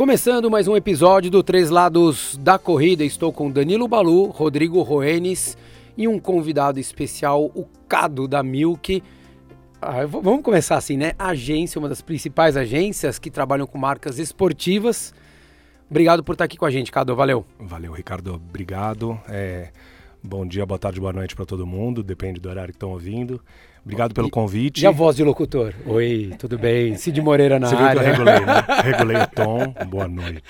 Começando mais um episódio do Três Lados da Corrida, estou com Danilo Balu, Rodrigo Roenes e um convidado especial, o Cado da Milk. Ah, vamos começar assim, né? agência, uma das principais agências que trabalham com marcas esportivas. Obrigado por estar aqui com a gente, Cado. Valeu. Valeu, Ricardo. Obrigado. É, bom dia, boa tarde, boa noite para todo mundo. Depende do horário que estão ouvindo. Obrigado pelo convite. E a voz de locutor? Oi, tudo bem? Cid Moreira na Você área. Viu que eu regulei, né? regulei o tom. Boa noite.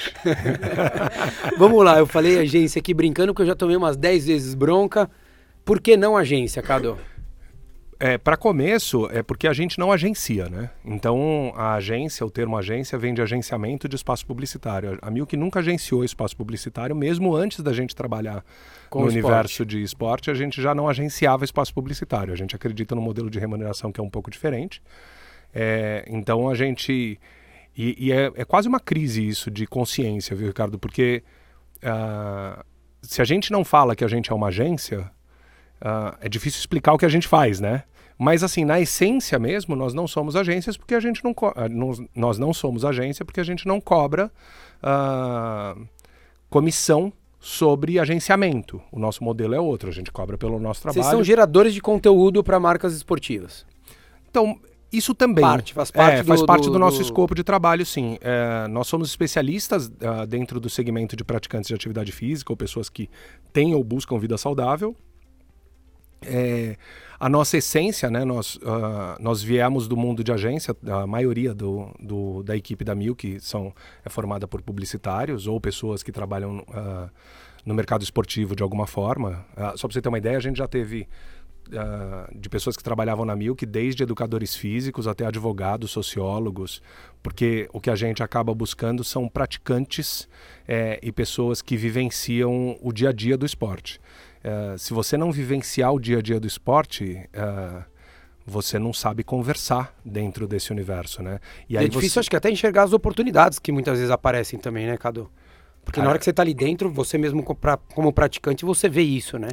Vamos lá, eu falei agência aqui brincando que eu já tomei umas 10 vezes bronca. Por que não agência, Cado? É, para começo, é porque a gente não agencia, né? Então, a agência, o termo agência, vem de agenciamento de espaço publicitário. A Milk nunca agenciou espaço publicitário, mesmo antes da gente trabalhar Com no esporte. universo de esporte, a gente já não agenciava espaço publicitário. A gente acredita no modelo de remuneração que é um pouco diferente. É, então, a gente... E, e é, é, quase uma crise isso de consciência, viu, Ricardo? Porque uh, se a gente não fala que a gente é uma agência, uh, é difícil explicar o que a gente faz, né? Mas assim, na essência mesmo, nós não somos agências porque a gente não, uh, nós não somos agência porque a gente não cobra uh, comissão sobre agenciamento. O nosso modelo é outro, a gente cobra pelo nosso trabalho. Vocês são geradores de conteúdo para marcas esportivas. Então, isso também parte, faz parte, é, do, faz parte do, do nosso do... escopo de trabalho, sim. É, nós somos especialistas uh, dentro do segmento de praticantes de atividade física ou pessoas que têm ou buscam vida saudável. É, a nossa essência, né, nós, uh, nós viemos do mundo de agência, a maioria do, do, da equipe da Milk são, é formada por publicitários ou pessoas que trabalham uh, no mercado esportivo de alguma forma. Uh, só para você ter uma ideia, a gente já teve de pessoas que trabalhavam na Milk, desde educadores físicos até advogados, sociólogos, porque o que a gente acaba buscando são praticantes é, e pessoas que vivenciam o dia a dia do esporte. Uh, se você não vivenciar o dia a dia do esporte, uh, você não sabe conversar dentro desse universo, né? E é difícil, você... acho que até enxergar as oportunidades que muitas vezes aparecem também, né, Cadu? Porque na hora que você está ali dentro, você mesmo como praticante, você vê isso, né?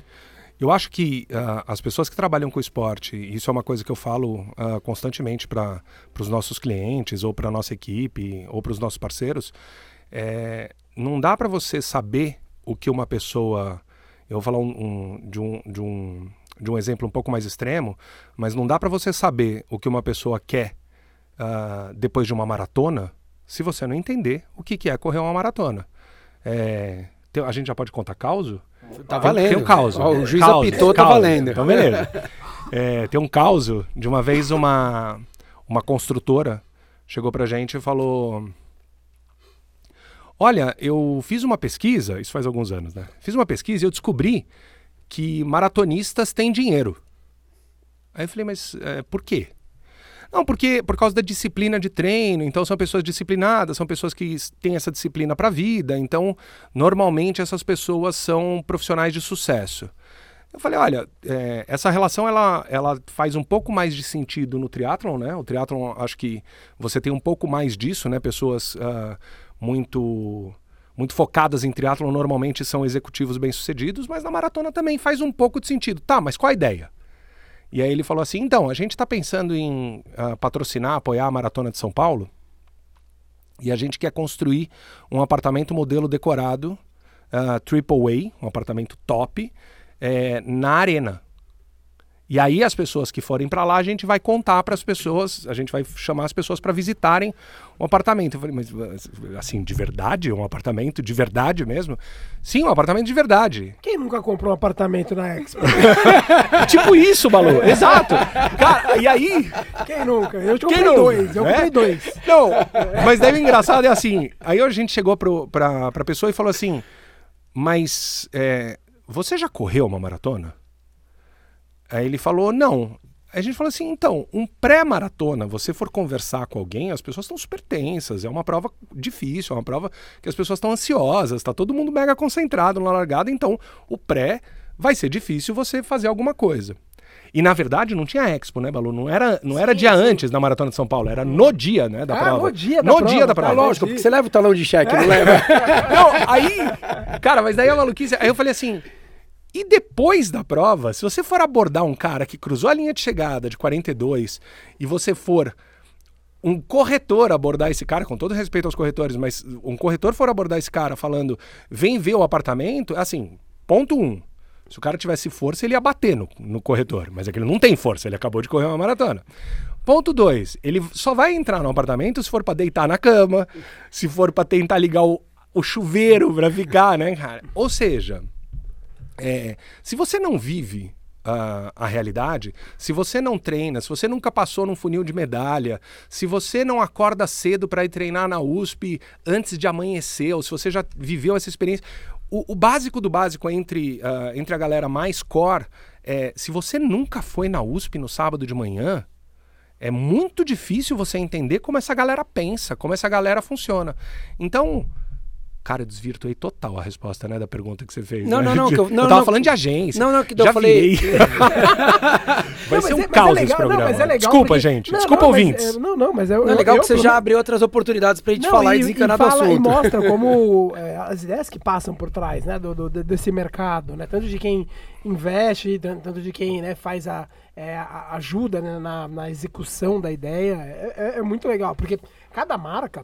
Eu acho que uh, as pessoas que trabalham com esporte, isso é uma coisa que eu falo uh, constantemente para os nossos clientes, ou para a nossa equipe, ou para os nossos parceiros, é, não dá para você saber o que uma pessoa eu vou falar um, um, de, um, de, um, de um exemplo um pouco mais extremo, mas não dá para você saber o que uma pessoa quer uh, depois de uma maratona se você não entender o que, que é correr uma maratona. É, tem, a gente já pode contar causo? Tá valendo. Tem um caos. O juiz causo, apitou, tá valendo. Então, beleza. É, tem um caos de uma vez uma, uma construtora chegou pra gente e falou Olha, eu fiz uma pesquisa, isso faz alguns anos, né? Fiz uma pesquisa e eu descobri que maratonistas têm dinheiro. Aí eu falei, mas é, por quê? Não, porque por causa da disciplina de treino, então são pessoas disciplinadas, são pessoas que têm essa disciplina para a vida, então normalmente essas pessoas são profissionais de sucesso. Eu falei, olha, é, essa relação ela, ela faz um pouco mais de sentido no triatlon, né? O triatlon, acho que você tem um pouco mais disso, né? Pessoas uh, muito muito focadas em triatlo normalmente são executivos bem-sucedidos, mas na maratona também faz um pouco de sentido. Tá, mas qual a ideia? E aí ele falou assim: então, a gente está pensando em uh, patrocinar, apoiar a Maratona de São Paulo e a gente quer construir um apartamento modelo decorado, uh, triple A, um apartamento top, é, na arena. E aí as pessoas que forem para lá, a gente vai contar para as pessoas, a gente vai chamar as pessoas para visitarem um apartamento. Eu falei, mas assim, de verdade? Um apartamento de verdade mesmo? Sim, um apartamento de verdade. Quem nunca comprou um apartamento na Expo? tipo isso, Balu. Exato. Cara, e aí... Quem nunca? Eu comprei Quem dois, eu é? comprei dois. Não, mas deve engraçado é assim, aí a gente chegou para a pessoa e falou assim, mas é, você já correu uma maratona? Aí ele falou: não. Aí a gente falou assim: então, um pré-maratona, você for conversar com alguém, as pessoas estão super tensas, é uma prova difícil, é uma prova que as pessoas estão ansiosas, está todo mundo mega concentrado na largada, então o pré vai ser difícil você fazer alguma coisa. E na verdade não tinha expo, né, Balu? Não era, não sim, era dia sim. antes da Maratona de São Paulo, era no dia, né, da ah, prova. No dia da no prova. dia da prova. Tá, lógico, porque você leva o talão de cheque, não leva. não, aí, cara, mas daí a maluquice, aí eu falei assim, e depois da prova, se você for abordar um cara que cruzou a linha de chegada de 42 e você for um corretor abordar esse cara, com todo respeito aos corretores, mas um corretor for abordar esse cara falando, vem ver o apartamento, assim, ponto um. Se o cara tivesse força, ele ia bater no, no corretor. Mas é que ele não tem força, ele acabou de correr uma maratona. Ponto dois, ele só vai entrar no apartamento se for para deitar na cama, se for para tentar ligar o, o chuveiro para ficar, né, cara? Ou seja, é, se você não vive a, a, realidade, se você não treina, se você nunca passou num funil de medalha, se você não acorda cedo para ir treinar na USP antes de amanhecer, ou se você já viveu essa experiência, o, o básico do básico entre, uh, entre a galera mais core é: se você nunca foi na USP no sábado de manhã, é muito difícil você entender como essa galera pensa, como essa galera funciona. Então, Cara, eu desvirtuei total a resposta, né, da pergunta que você fez. Não, né? não, não. eu, não, eu tava não, falando de agência. Não, não, que eu falei. Vai ser um é, caos é esse programa. Não, é legal Desculpa, porque... gente. Não, Desculpa, ouvintes. É, não, não, mas é, não, é legal eu, que você já abriu outras oportunidades pra gente não, falar e, e desencanar e fala, do assunto. E mostra como é, as ideias que passam por trás, né, do, do, desse mercado, né, tanto de quem investe, tanto de quem né, faz a, é, ajuda né, na, na, execução da ideia, é, é muito legal, porque cada marca,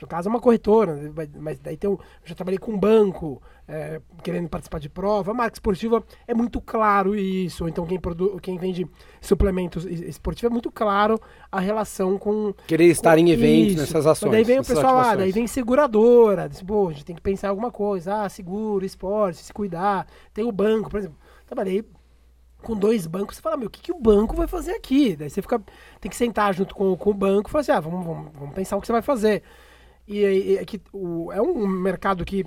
no caso é uma corretora, mas daí tem um, eu já trabalhei com um banco, é, querendo participar de prova, a marca esportiva é muito claro isso, então quem, produ, quem vende suplementos esportivos é muito claro a relação com... Querer estar em eventos, nessas ações. Mas daí vem o pessoal, ah, daí vem seguradora, diz, pô, a gente tem que pensar em alguma coisa, ah, seguro, esporte, se cuidar, tem o banco, por exemplo, trabalhei com dois bancos, você fala, meu, o que, que o banco vai fazer aqui? Daí você fica, tem que sentar junto com, com o banco e falar assim, ah, vamos, vamos, vamos pensar o que você vai fazer. E, e é, que, o, é um mercado que,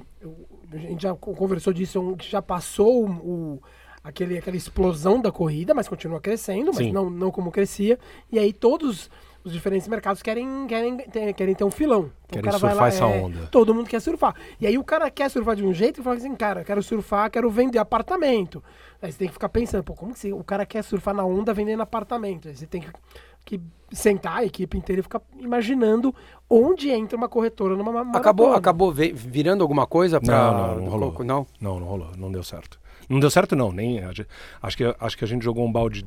a gente já conversou disso, é um, que já passou o, aquele, aquela explosão da corrida, mas continua crescendo, mas não, não como crescia. E aí todos os diferentes mercados querem, querem, ter, querem ter um filão. Então, querem surfar lá, essa é, onda. Todo mundo quer surfar. E aí o cara quer surfar de um jeito e fala assim, cara, quero surfar, quero vender apartamento. Aí você tem que ficar pensando, pô, como que o cara quer surfar na onda vendendo apartamento? Aí você tem que, que sentar a equipe inteira e ficar imaginando onde entra uma corretora numa maratona. Acabou, acabou virando alguma coisa pra... Não, não, não rolou. Não? Não, não rolou. Não deu certo. Não deu certo não, nem... Acho que, acho que a gente jogou um balde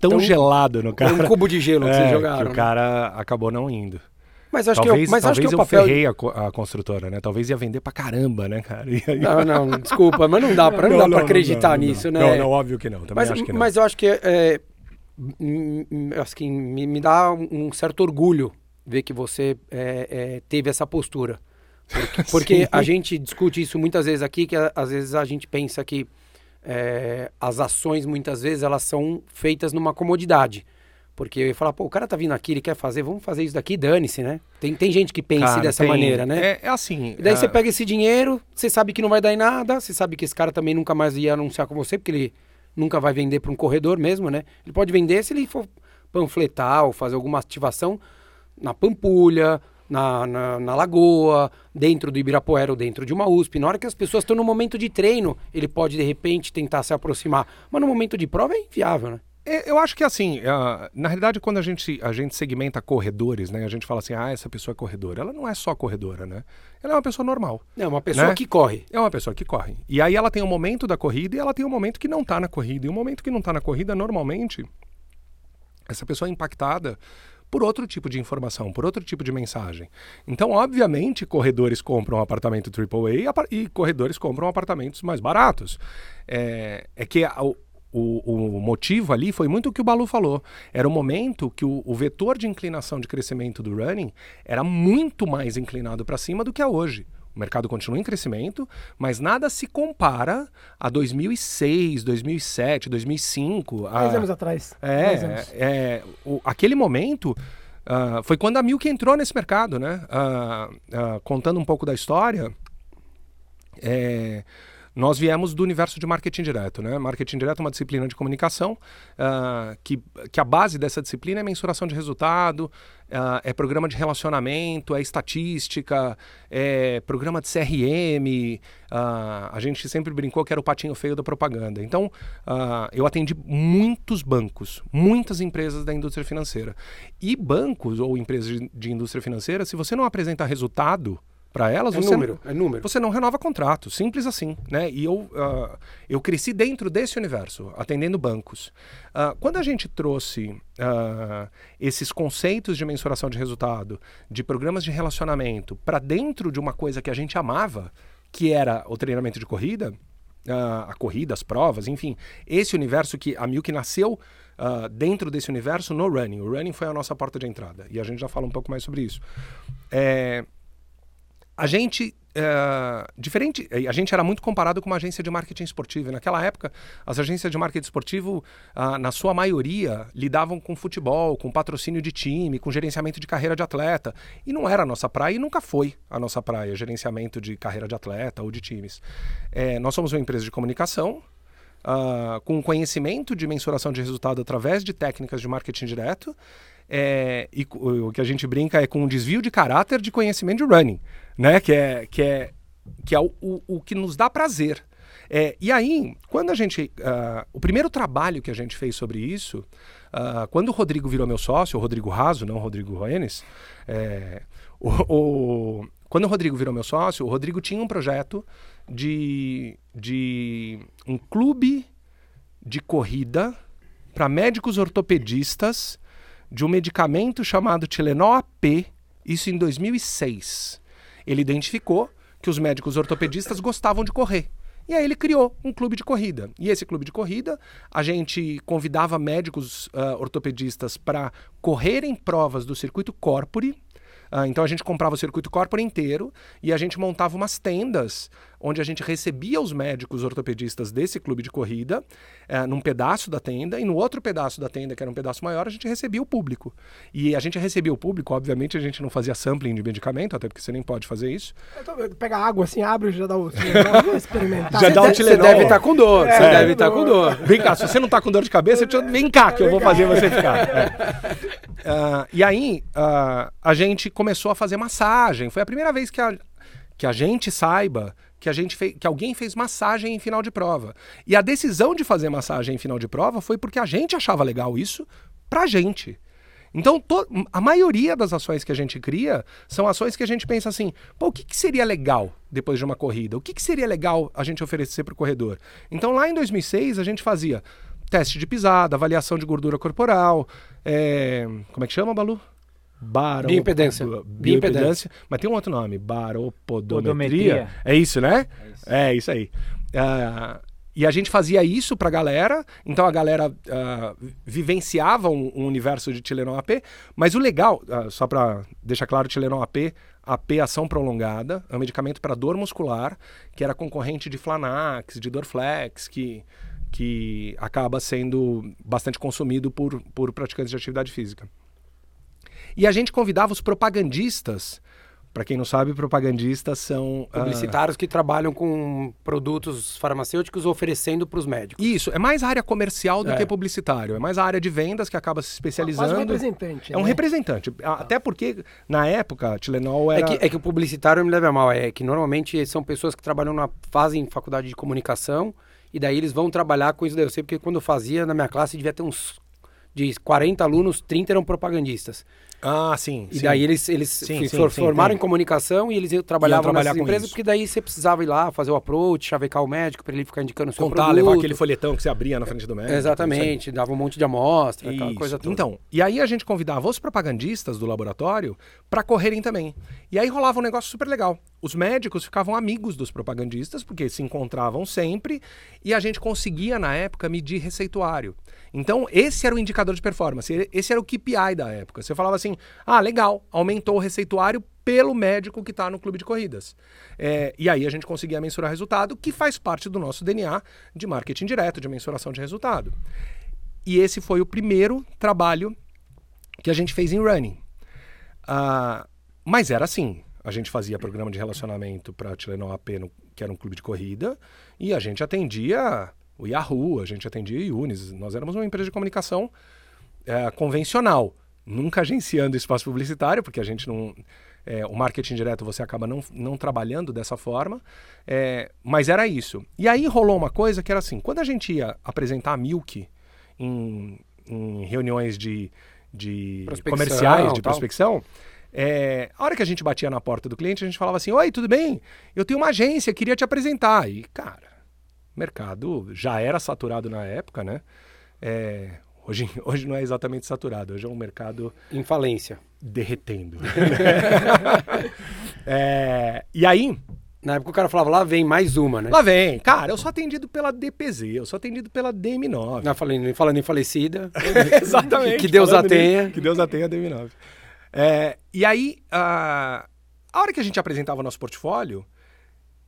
tão, tão gelado no cara. Um cubo de gelo que é, vocês jogaram. Que o né? cara acabou não indo. Mas acho talvez, que eu, mas talvez acho que eu o papel... ferrei a, a, construtora, né? Talvez ia vender pra caramba, né, cara? Aí... Não, não, desculpa, mas não dá pra, não, não dá pra acreditar não, nisso, né? Não, não, óbvio que não. Também mas, acho que não. Mas eu acho que é, assim, me, me dá um certo orgulho ver que você é, é, teve essa postura. Porque, porque a gente discute isso muitas vezes aqui, que às vezes a gente pensa que é, as ações muitas vezes elas são feitas numa comodidade. Porque eu ia falar, pô, o cara tá vindo aqui, ele quer fazer, vamos fazer isso daqui, dane-se, né? Tem, tem gente que pensa cara, dessa tem, maneira, né? É, é assim. E daí uh... você pega esse dinheiro, você sabe que não vai dar em nada, você sabe que esse cara também nunca mais ia anunciar com você, porque ele nunca vai vender para um corredor mesmo, né? Ele pode vender se ele for panfletar ou fazer alguma ativação na Pampulha, na, na, na, Lagoa, dentro do Ibirapuera ou dentro de uma USP. Na hora que as pessoas estão no momento de treino, ele pode de repente tentar se aproximar. Mas no momento de prova é inviável, né? É, eu acho que assim, na realidade, quando a gente, a gente segmenta corredores, né? A gente fala assim, ah, essa pessoa é corredora. Ela não é só corredora, né? Ela é uma pessoa normal. É uma pessoa né? que corre. É uma pessoa que corre. E aí ela tem um momento da corrida e ela tem um momento que não está na corrida. E o momento que não está na corrida, normalmente, essa pessoa é impactada por outro tipo de informação, por outro tipo de mensagem. Então, obviamente, corredores compram um apartamento AAA e corredores compram apartamentos mais baratos. É, é que a, o, o, motivo ali foi muito o que o Balu falou. Era o momento que o, o vetor de inclinação de crescimento do running era muito mais inclinado para cima do que é hoje. O mercado continua em crescimento, mas nada se compara a 2006, 2007, 2005. Dez anos atrás. É, anos. é o, aquele momento uh, foi quando a Milk entrou nesse mercado, né? Uh, uh, contando um pouco da história, é, nós viemos do universo de marketing direto. Né? Marketing direto é uma disciplina de comunicação uh, que, que a base dessa disciplina é mensuração de resultado, uh, é programa de relacionamento, é estatística, é programa de CRM. Uh, ah, a gente sempre brincou que era o patinho feio da propaganda. Então, eu atendi muitos bancos, muitas empresas da indústria financeira. E bancos ou empresas de, de indústria financeira, se você não apresenta resultado para elas, É você, número, é número. você não renova contrato, simples assim, né? E eu, ah, eu cresci dentro desse universo, atendendo bancos. Ah, quando a gente trouxe ah, esses conceitos de mensuração de resultado, de programas de relacionamento, para dentro de uma coisa que a gente amava, que era o treinamento de corrida, a corrida, as provas, enfim, esse universo que a Milk nasceu ah, dentro desse universo no running. O running foi a nossa porta de entrada e a gente já fala um pouco mais sobre isso. É, a gente é, diferente a gente era muito comparado com uma agência de marketing esportivo. E naquela época as agências de marketing esportivo ah, na sua maioria lidavam com futebol com patrocínio de time com gerenciamento de carreira de atleta. E não era a nossa praia e nunca foi a nossa praia gerenciamento de carreira de atleta ou de times. É, nós somos uma empresa de comunicação ah, com conhecimento de mensuração de resultado através de técnicas de marketing direto é, e o que a gente brinca é com um desvio de caráter de conhecimento de running, né? Que é, que é, que é o, o, o que nos dá prazer. É, e aí, quando a gente. ah, o primeiro trabalho que a gente fez sobre isso, ah, quando o Rodrigo virou meu sócio, o Rodrigo Raso, não o Rodrigo Roenes, é, o, o- quando o Rodrigo virou meu sócio, o Rodrigo tinha um projeto de, de um clube de corrida para médicos ortopedistas de um medicamento chamado Tilenol AP, isso em 2006. Ele identificou que os médicos ortopedistas gostavam de correr. E aí ele criou um clube de corrida. E esse clube de corrida, a gente convidava médicos ah, ortopedistas para correrem provas do circuito corpore. Ah, então a gente comprava o circuito corpore inteiro e a gente montava umas tendas onde a gente recebia os médicos ortopedistas desse clube de corrida eh, num pedaço da tenda e no outro pedaço da tenda, que era um pedaço maior, a gente recebia o público. E a gente recebia o público, obviamente a gente não fazia sampling de medicamento, até porque você nem pode fazer isso. Pega água assim, abre e já dá o. vou experimentar. Já dá o Você deve estar com dor, você É, deve estar com dor. Vem cá, se você não tá com dor de cabeça, eu- vem cá que eu vou fazer você ficar. É. Ah, e aí, ah, a gente começou a fazer massagem. Foi a primeira vez que a, que a gente saiba que, a gente fez, que alguém fez massagem em final de prova. E a decisão de fazer massagem em final de prova foi porque a gente achava legal isso pra gente. Então, to- a maioria das ações que a gente cria são ações que a gente pensa assim: pô, o que, que seria legal depois de uma corrida? O que, que seria legal a gente oferecer para o corredor? Então, lá em 2006, a gente fazia teste de pisada, avaliação de gordura corporal, é, como é que chama, Balu? Baro... Bioimpedância. Bioimpedância. Mas tem um outro nome, baropodometria. Podometria. É isso, né? É isso, aí. Ah, e a gente fazia isso pra galera, então a galera ah, vivenciava um, um universo de Tilenol AP, mas o legal, ah, só pra deixar claro, Tilenol AP, AP ação prolongada, é um medicamento para dor muscular, que era concorrente de Flanax, de Dorflex, que, que acaba sendo bastante consumido por, por praticantes de atividade física. E a gente convidava os propagandistas. Para quem não sabe, propagandistas são. ah, Publicitários que trabalham com produtos farmacêuticos oferecendo para os médicos. isso, é mais área comercial do É. que publicitário. É mais a área de vendas que acaba se especializando. um representante. É um né? representante. A- Até porque, na época, Tilenol É era. que, é que o publicitário me leva a mal, é que normalmente são pessoas que trabalham na fazem faculdade de comunicação e daí eles vão trabalhar com isso daí. Eu sei porque quando eu fazia na minha classe devia ter uns de 40 alunos, 30 eram propagandistas. Ah, sim. E sim. daí eles, eles Sim, se sim, for- sim, formaram em comunicação e eles trabalhavam trabalhar nessas com empresas, isso. porque daí você precisava ir lá fazer o approach, chavecar o médico para ele ficar indicando o seu Contar, produto. levar aquele folhetão que você abria na frente do médico. Exatamente, dava um monte de amostra, aquela Isso. coisa toda. Então, e aí a gente convidava os propagandistas do laboratório para correrem também. E aí rolava um negócio super legal. Os médicos ficavam amigos dos propagandistas, porque se encontravam sempre, e a gente conseguia, na época, medir receituário. Então, esse era o indicador de performance, esse era o KPI da época. Você falava assim: ah, legal, aumentou o receituário pelo médico que está no clube de corridas. É, e aí a gente conseguia mensurar resultado, que faz parte do nosso DNA de marketing direto, de mensuração de resultado. E esse foi o primeiro trabalho que a gente fez em running. Ah, mas era assim: a gente fazia programa de relacionamento para a Tilenol AP, no- que era um clube de corrida, e a gente atendia o Yahoo, a gente atendia o Unis. Nós éramos uma empresa de comunicação eh, convencional, nunca agenciando espaço publicitário, porque a gente não. eh, o marketing direto você acaba não, não trabalhando dessa forma, eh, mas era isso. E aí rolou uma coisa que era assim: quando a gente ia apresentar a Milk em, em reuniões de, de comerciais, de prospecção, É, a hora que a gente batia na porta do cliente, a gente falava assim: Oi, tudo bem? Eu tenho uma agência, queria te apresentar. E, cara, o mercado já era saturado na época, né? É, hoje, hoje não é exatamente saturado, hoje é um mercado Em falência. derretendo. É, e aí, Na época o cara falava, lá vem mais uma, né? lá vem, cara, eu sou atendido pela DPZ, eu sou atendido pela DM9. Não, falando, falando em falecida. Exatamente. Que Deus a tenha. Que Deus a tenha, DM9. É, e aí, a, a hora que a gente apresentava o nosso portfólio,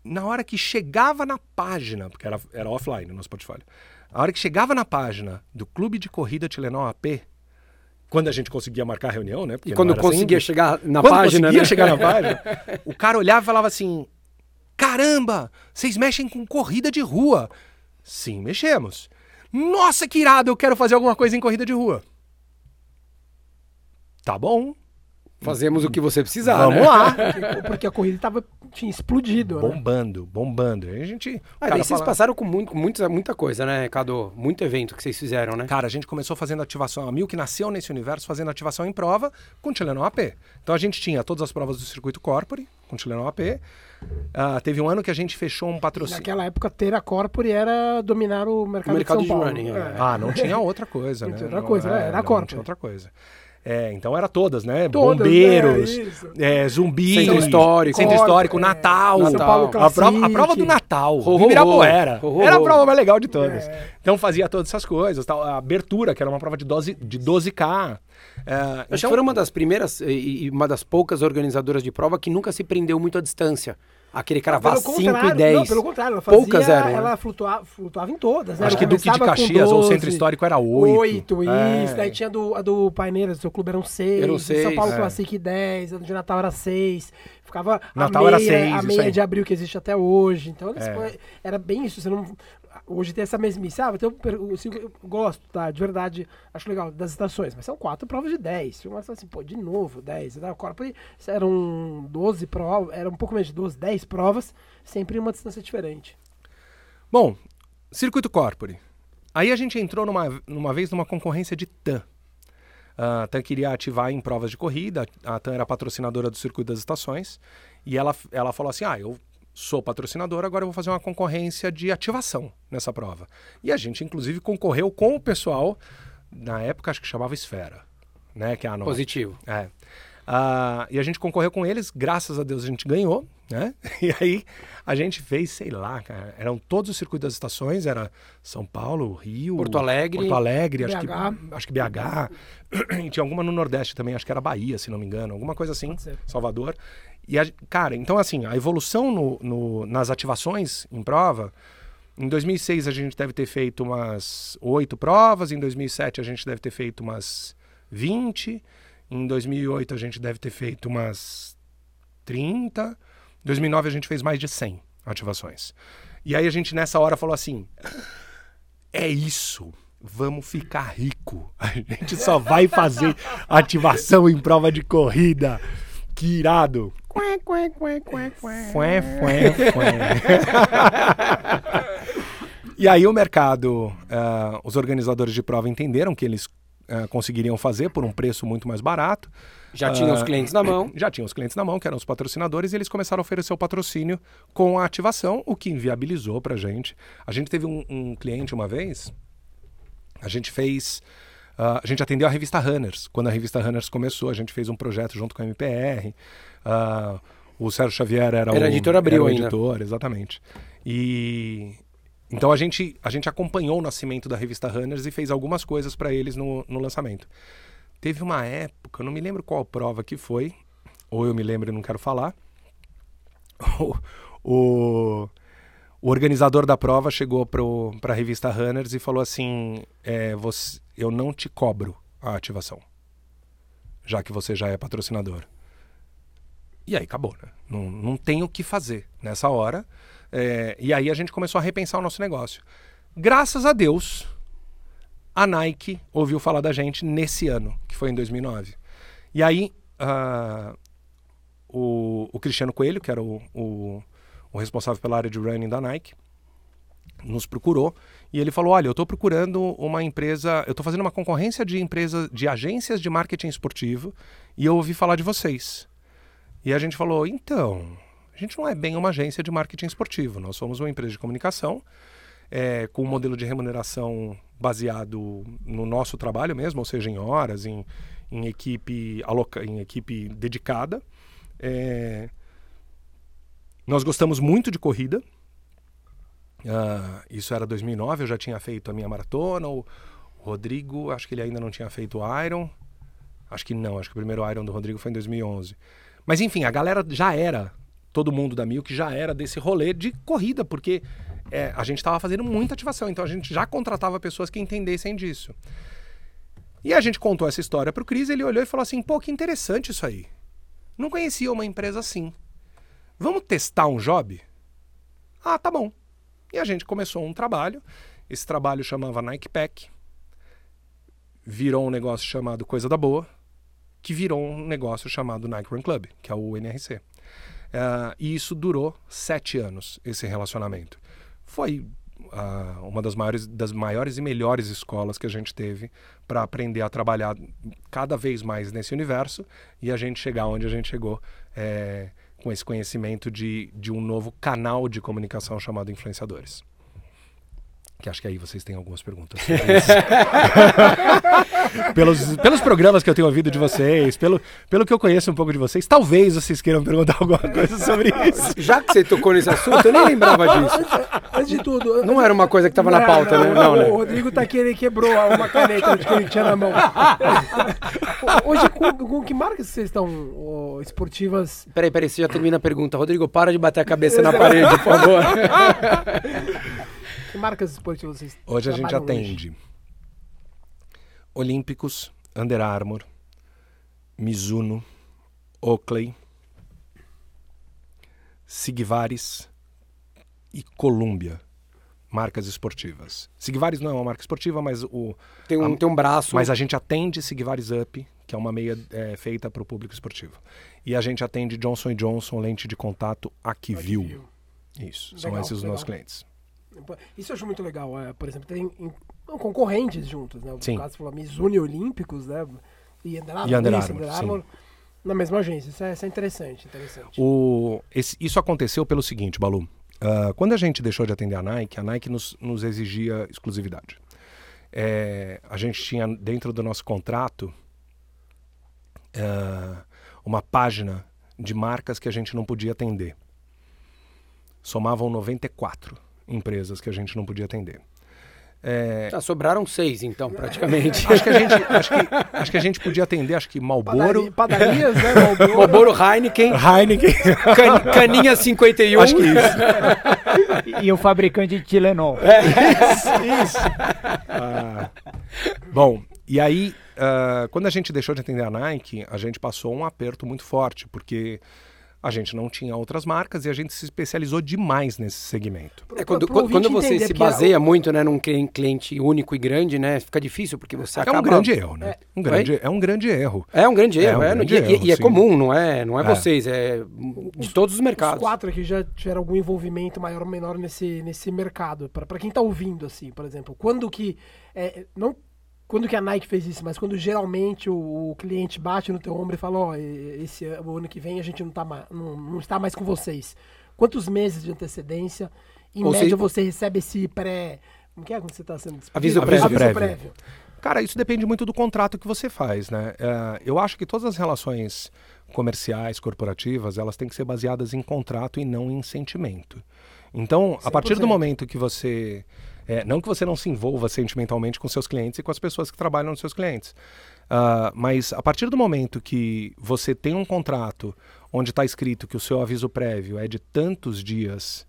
na hora que chegava na página, porque era, era offline o nosso portfólio, a hora que chegava na página do Clube de Corrida Tilenol AP, quando a gente conseguia marcar a reunião, né? porque E quando conseguia sempre. chegar na Quando página, conseguia né? chegar na página, o cara olhava e falava assim: Caramba, vocês mexem com corrida de rua. Sim, mexemos. Nossa, que irado, eu quero fazer alguma coisa em corrida de rua. Tá bom, Fazemos o que você precisar, vamos né? lá. Porque, porque a corrida tava, tinha explodido, né? bombando, bombando. Aí a gente. cara daí vocês fala- passaram com muito, muita, muita coisa, né, Cadu? Muito evento que vocês fizeram, né? Cara, a gente começou fazendo ativação. A Milk nasceu nesse universo fazendo ativação em prova com Tilenol AP. Então a gente tinha todas as provas do circuito Corpore com Tilenol AP. Ah, teve um ano que a gente fechou um patrocínio. Naquela época, ter a Corpore era dominar o mercado, O mercado de de São Paulo. running, é. Ah, não tinha outra coisa, Não né? tinha outra Não- coisa, né? é, Era a não, Corpore. Não tinha outra coisa. É, então era todas, né? Todas, Bombeiros, né? Isso. é, zumbi, Centro histórico. centro histórico, é, Natal, São Paulo a, prova, a prova do Natal, Ho, Ibirapuera. Era a prova mais legal de todas. É. Então fazia todas essas coisas, tal. a abertura, que era uma prova de, 12, de 12K. É, Acho que então, foram uma das primeiras e uma das poucas organizadoras de prova que nunca se prendeu muito à distância. Aquele cara Pelo 5 e contrário, 10. Não, pelo contrário, ela fazia, Poucas eram, né? ela flutuava, flutuava em todas. né? Acho Ela que Duque de Caxias ou 12, Centro Histórico era 8. Oito, isso. É. Daí tinha do, a do Paineiras, do seu clube eram seis. Eram do São seis, Paulo é. Classic 10, a do de Natal era seis. Ficava Natal a era meia, seis, a isso meia de abril que existe até hoje. Então É. foi- era bem isso. Você não, hoje tem essa mesmice. Ah, eu, gosto, tá? De verdade, acho legal das estações. Mas são quatro provas de 10. Tinha uma assim, pô, de novo, 10. Da Corpore eram 12 provas, era um pouco menos de 12, 10 provas, sempre em uma distância diferente. Bom, Circuito Corpore. Aí a gente entrou numa, numa vez numa concorrência de TAM. A TAM queria ativar em provas de corrida, a TAM era patrocinadora do Circuito das Estações, e ela, ela falou assim, ah, eu sou patrocinadora, agora eu vou fazer uma concorrência de ativação nessa prova. E a gente, inclusive, concorreu com o pessoal, na época acho que chamava Esfera, né, que é a nova. Positivo. É. Ah, e a gente concorreu com eles, graças a Deus a gente ganhou, né? E aí a gente fez, sei lá, cara, eram todos os circuitos das estações, era São Paulo, Rio, Porto Alegre. Porto Alegre, acho que, BH. acho que BH, e tinha alguma no Nordeste também, acho que era Bahia, se não me engano, alguma coisa assim. Salvador. E, a, cara, então assim, a evolução no, no- nas ativações em prova, em 2006 a gente deve ter feito umas oito provas, em 2007 a gente deve ter feito umas 20, em 2008 a gente deve ter feito umas 30, em 2009 a gente fez mais de 100 ativações. E aí a gente nessa hora falou assim: é isso. Vamos ficar rico. A gente só vai fazer ativação em prova de corrida. Que irado. Fué, fué, fué. e aí o mercado, ah, os organizadores de prova entenderam que eles ah, conseguiriam fazer por um preço muito mais barato. Já tinha os Ah, clientes na mão. Já tinham os clientes na mão, que eram os patrocinadores, e eles começaram a oferecer o patrocínio com a ativação, o que inviabilizou pra gente. A gente teve um, um cliente uma vez, a gente fez. ah, a gente atendeu a revista Runners. Quando a revista Runners começou, a gente fez um projeto junto com a MPR. Ah, o Sérgio Xavier era, Era o editor Abril era o ainda. editor, exatamente. E então a gente, a gente acompanhou o nascimento da revista Runners e fez algumas coisas para eles no, no lançamento. Teve uma época, eu não me lembro qual prova que foi, ou eu me lembro e não quero falar. O, o, o organizador da prova chegou para a revista Runners e falou assim: é, você, Eu não te cobro a ativação, já que você já é patrocinador. E aí acabou, né? Não, não tem o que fazer nessa hora. É, e aí a gente começou a repensar o nosso negócio. Graças a Deus, a Nike ouviu falar da gente nesse ano, que foi em 2009. E aí, ah, o, o Cristiano Coelho, que era o, o, o responsável pela área de running da Nike, nos procurou e ele falou: Olha, eu estou procurando uma empresa, eu estou fazendo uma concorrência de empresas, de agências de marketing esportivo e eu ouvi falar de vocês. E a gente falou: Então, a gente não é bem uma agência de marketing esportivo, nós somos uma empresa de comunicação é, com um modelo de remuneração baseado no nosso trabalho mesmo, ou seja, em horas, em, em equipe aloca, em equipe dedicada. É, nós gostamos muito de corrida. Uh, isso era 2009, eu já tinha feito a minha maratona. O Rodrigo, acho que ele ainda não tinha feito o Iron. Acho que não, acho que o primeiro Iron do Rodrigo foi em 2011. Mas enfim, a galera já era, todo mundo da Mil que já era desse rolê de corrida, porque é, a gente estava fazendo muita ativação, então a gente já contratava pessoas que entendessem disso. E a gente contou essa história para o Cris, ele olhou e falou assim: pô, que interessante isso aí. Não conhecia uma empresa assim. Vamos testar um job? Ah, tá bom. E a gente começou um trabalho. Esse trabalho chamava Nike Pack. Virou um negócio chamado Coisa da Boa, que virou um negócio chamado Nike Run Club, que é o NRC. Uh, é, e isso durou sete anos, esse relacionamento. Foi uh, uma das maiores, das maiores e melhores escolas que a gente teve para aprender a trabalhar cada vez mais nesse universo e a gente chegar onde a gente chegou. É, com esse conhecimento de, de um novo canal de comunicação chamado influenciadores. Que acho que aí vocês têm algumas perguntas. pelos, pelos programas que eu tenho ouvido de vocês, pelo, pelo que eu conheço um pouco de vocês, talvez vocês queiram perguntar alguma coisa sobre isso. Já que você tocou nesse assunto, eu nem lembrava disso. Antes de tudo. Não era uma coisa que estava na pauta, não, né? Não, né? O Rodrigo tá aqui, ele quebrou uma caneta que ele tinha na mão. Hoje, com, com que marcas vocês estão oh, esportivas? Peraí, peraí, você já termina a pergunta. Rodrigo, para de bater a cabeça na parede, por favor. Que marcas esportivas vocês Hoje a gente atende hoje? Olímpicos, Under Armour, Mizuno, Oakley, Sigvaris e Columbia marcas esportivas. Sigvaris não é uma marca esportiva, mas o tem um, a, tem um braço. Mas a gente atende Sigvaris Up, que é uma meia é, feita para o público esportivo. E a gente atende Johnson Johnson lente de contato Aquivil. Isso, legal, são esses os nossos clientes. Isso eu acho muito legal. É, por exemplo, tem concorrentes juntos, né? No sim. caso, falou Mizuno Olímpicos, né? E Under Armour, e Under Armour, Under Armour na mesma agência. Isso é, isso é interessante, interessante. O, esse, isso aconteceu pelo seguinte, Balu. Uh, quando a gente deixou de atender a Nike, a Nike nos, nos exigia exclusividade. É, a gente tinha dentro do nosso contrato uh, uma página de marcas que a gente não podia atender. Somavam 94 empresas que a gente não podia atender. É... Ah, sobraram seis, então, praticamente. acho, que a gente, acho, que, acho que a gente podia atender, acho que Malboro. Padarias, né? Malboro, Malboro Heineken. Heineken. Can, caninha 51. Acho que isso. e o fabricante de Tilenol. É, isso, isso. Ah, bom, e aí, uh, quando a gente deixou de atender a Nike, a gente passou um aperto muito forte, porque a gente não tinha outras marcas e a gente se especializou demais nesse segmento. É, quando, quando você se baseia é muito né, num cliente único e grande, né, fica difícil porque você é acaba... um grande erro, né? É. Um grande, é um grande erro. É um grande erro, é, um grande e, erro, e, é comum, não é, não é, é, vocês, é de todos os mercados. Os quatro aqui já tiveram algum envolvimento maior ou menor nesse, nesse mercado. Para quem está ouvindo, assim, por exemplo, quando que... É, não quando que a Nike fez isso, mas quando geralmente o, o cliente bate no teu ombro e fala, ó, oh, esse o ano que vem a gente não, tá não, não está mais com vocês. Quantos meses de antecedência, em Ou média, você recebe esse pré... Como que é quando você está sendo? Aviso, prévio. Aviso prévio. Cara, isso depende muito do contrato que você faz, né? Uh, eu acho que todas as relações comerciais, corporativas, elas têm que ser baseadas em contrato e não em sentimento. Então, 100%. a partir do momento que você é, não que você não se envolva sentimentalmente com seus clientes e com as pessoas que trabalham nos seus clientes. Uh, mas a partir do momento que você tem um contrato onde está escrito que o seu aviso prévio é de tantos dias,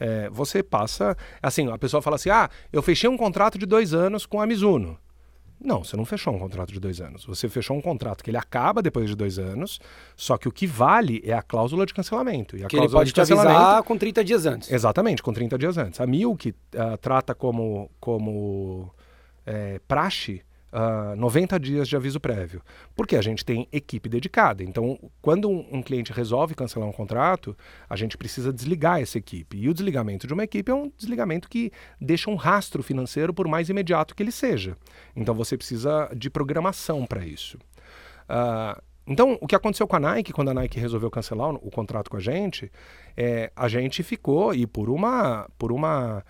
é, você passa. Assim, a pessoa fala assim: ah, eu fechei um contrato de dois anos com a Mizuno. Não, você não fechou um contrato de dois anos. Você fechou um contrato que ele acaba depois de dois anos, só que o que vale é a cláusula de cancelamento. E a que ele pode te avisar com 30 dias antes. Exatamente, com 30 dias antes. A Milk uh, trata como, como é, praxe uh, 90 dias de aviso prévio. Porque a gente tem equipe dedicada. Então, quando um, um, cliente resolve cancelar um contrato, a gente precisa desligar essa equipe. E o desligamento de uma equipe é um desligamento que deixa um rastro financeiro por mais imediato que ele seja. Então, você precisa de programação para isso. Uh, então, o que aconteceu com a Nike, quando a Nike resolveu cancelar o, o contrato com a gente, é, a gente ficou, e por uma, por uma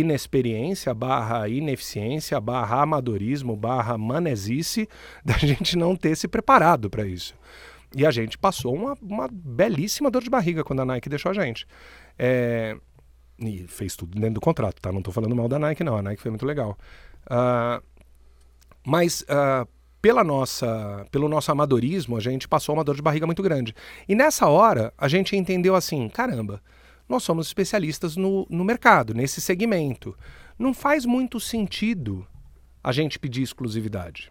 inexperiência, barra ineficiência, barra amadorismo, barra manezice, da gente não ter se preparado para isso. E a gente passou uma, uma, belíssima dor de barriga quando a Nike deixou a gente. É, e fez tudo dentro do contrato, tá? Não estou falando mal da Nike, não. A Nike foi muito legal. Uh, mas uh, pela nossa, pelo nosso amadorismo, a gente passou uma dor de barriga muito grande. E nessa hora, a gente entendeu assim: caramba, nós somos especialistas no, no mercado, nesse segmento. Não faz muito sentido a gente pedir exclusividade.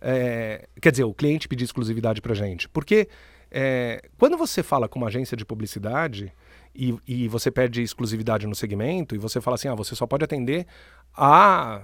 É, quer dizer, o cliente pedir exclusividade para gente. Porque é, quando você fala com uma agência de publicidade e, e, você pede exclusividade no segmento e você fala assim, ah, você só pode atender a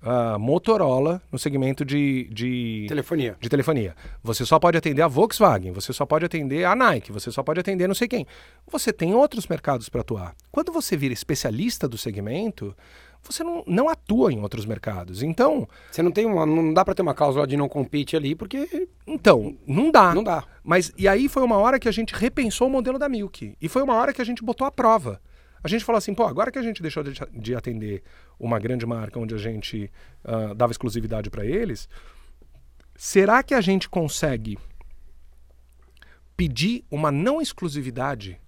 a Motorola no segmento de, de telefonia. de telefonia. Você só pode atender a Volkswagen, você só pode atender a Nike, você só pode atender não sei quem. Você tem outros mercados para atuar. Quando você vira especialista do segmento, você não, não atua em outros mercados. Então. Você não tem uma. Não dá para ter uma cláusula de não compete ali, porque. Então, não dá. Não dá. Mas e aí foi uma hora que a gente repensou o modelo da Milk. E foi uma hora que a gente botou à prova. A gente falou assim, pô, agora que a gente deixou de, de atender uma grande marca onde a gente uh, dava exclusividade para eles, será que a gente consegue pedir uma não exclusividade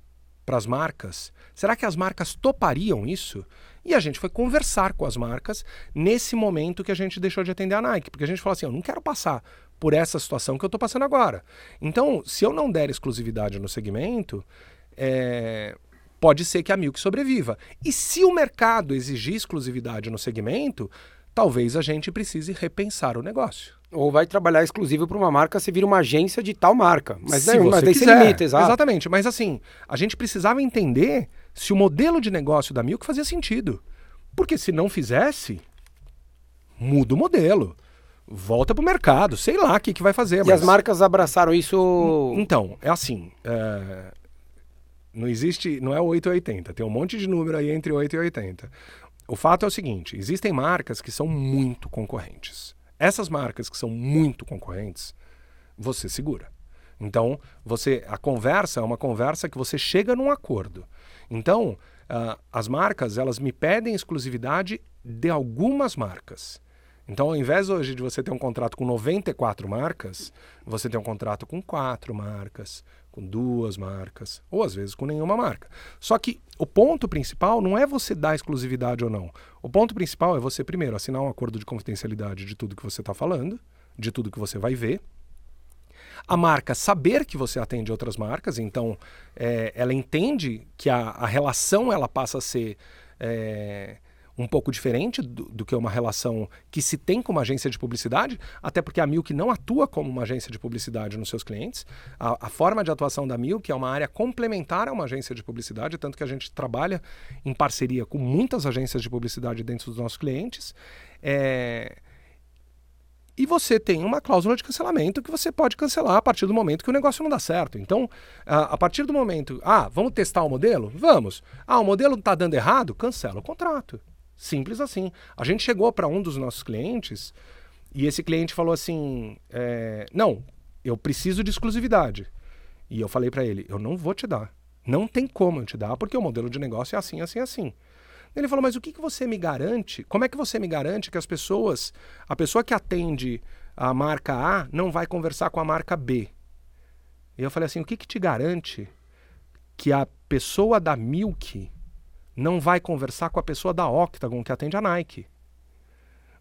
para as marcas? Será que as marcas topariam isso? E a gente foi conversar com as marcas nesse momento que a gente deixou de atender a Nike, porque a gente falou assim: eu não quero passar por essa situação que eu estou passando agora. Então, se eu não der exclusividade no segmento, é, pode ser que a Milk sobreviva. E se o mercado exigir exclusividade no segmento, talvez a gente precise repensar o negócio. Ou vai trabalhar exclusivo para uma marca se vira uma agência de tal marca. Mas, se daí, você mas daí quiser. limita, exato. Exatamente. Mas assim, a gente precisava entender se o modelo de negócio da Milk fazia sentido. Porque se não fizesse, muda o modelo. Volta para o mercado, sei lá o que, que vai fazer. E mas... as marcas abraçaram isso. Então, é assim. É não existe, não é 8 e 80, tem um monte de número aí entre 8 e 80. O fato é o seguinte, existem marcas que são muito concorrentes. Essas marcas que são muito concorrentes, você segura. Então, você a conversa é uma conversa que você chega num acordo. Então, uh, as marcas, elas me pedem exclusividade de algumas marcas. Então, ao invés hoje de você ter um contrato com 94 marcas, você tem um contrato com quatro marcas, com duas marcas, ou às vezes com nenhuma marca. Só que o ponto principal não é você dar exclusividade ou não. O ponto principal é você, primeiro, assinar um acordo de confidencialidade de tudo que você está falando, de tudo que você vai ver. A marca saber que você atende outras marcas, então é, ela entende que a, a, relação ela passa a ser. É, um pouco diferente do, do, que uma relação que se tem com uma agência de publicidade, até porque a Milk não atua como uma agência de publicidade nos seus clientes. A, a, forma de atuação da Milk é uma área complementar a uma agência de publicidade, tanto que a gente trabalha em parceria com muitas agências de publicidade dentro dos nossos clientes. É... E você tem uma cláusula de cancelamento que você pode cancelar a partir do momento que o negócio não dá certo. Então, a, a partir do momento, ah, vamos testar o modelo? Vamos. Ah, o modelo está dando errado? Cancela o contrato. Simples assim. A gente chegou para um dos nossos clientes e esse cliente falou assim: é, Não, eu preciso de exclusividade. E eu falei para ele: Eu não vou te dar. Não tem como eu te dar, porque o modelo de negócio é assim, assim, assim. Ele falou: Mas o que, que você me garante? Como é que você me garante que as pessoas, a pessoa que atende a marca A, não vai conversar com a marca B? E eu falei assim: O que, que te garante que a pessoa da Milk não vai conversar com a pessoa da Octagon que atende a Nike.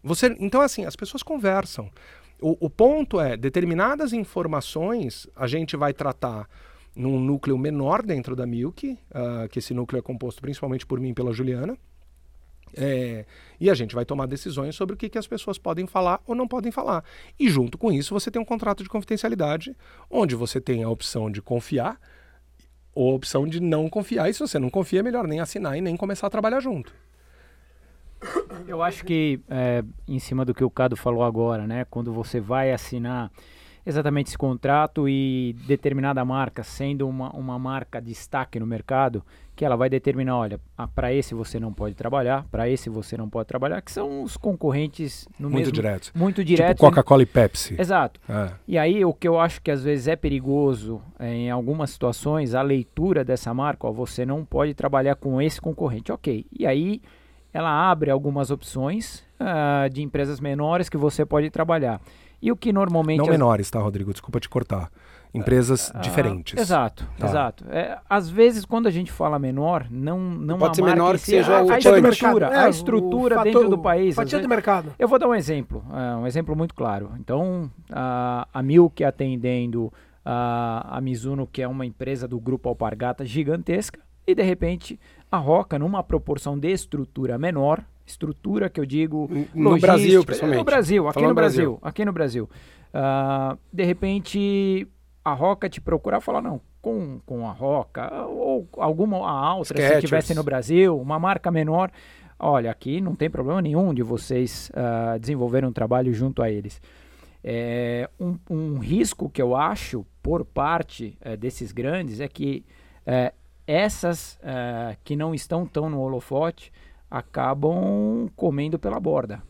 Você, então, assim, as pessoas conversam. O, o ponto é, determinadas informações a gente vai tratar num núcleo menor dentro da Milk, uh, que esse núcleo é composto principalmente por mim e pela Juliana. É, e a gente vai tomar decisões sobre o que, que as pessoas podem falar ou não podem falar. E junto com isso, você tem um contrato de confidencialidade, onde você tem a opção de confiar ou a opção de não confiar. E se você não confia, é melhor nem assinar e nem começar a trabalhar junto. Eu acho que, é, em cima do que o Cado falou agora, né? Quando você vai assinar exatamente esse contrato e determinada marca, sendo uma, uma marca destaque no mercado, que ela vai determinar, olha, ah, para esse você não pode trabalhar, para esse você não pode trabalhar, que são os concorrentes no Muito mesmo, diretos. muito diretos. Tipo Coca-Cola e Pepsi. Exato. É. E aí, o que eu acho que às vezes é perigoso é, em algumas situações, a leitura dessa marca, ó, você não pode trabalhar com esse concorrente. Ok. E aí, ela abre algumas opções ah, de empresas menores que você pode trabalhar. E o que normalmente. Não as- menores, tá, Rodrigo? Desculpa te cortar. Empresas Ah, diferentes. Exato, Tá. exato. É, às vezes, quando a gente fala menor, não, não Pode ser menor que seja a, o a estrutura. É, a o estrutura fator- dentro do país. Fatia vezes- do mercado. eu vou dar um exemplo, é, um exemplo muito claro. Então, a, a Milk atendendo a, a Mizuno, que é uma empresa do grupo Alpargata gigantesca, e de repente a Roca, numa proporção de estrutura menor, estrutura que eu digo No logística- Brasil, principalmente. No Brasil, aqui Falando no Brasil. Brasil, aqui no Brasil. Ah, de repente a Roca te procurar e falar, não, com, com a Roca, ou alguma a outra, se Skechers. tivesse no Brasil, uma marca menor, olha, aqui não tem problema nenhum de vocês ah, desenvolverem um trabalho junto a eles. É, um, um risco que eu acho por parte eh, desses grandes é que eh, essas eh, que não estão tão no holofote acabam comendo pela borda,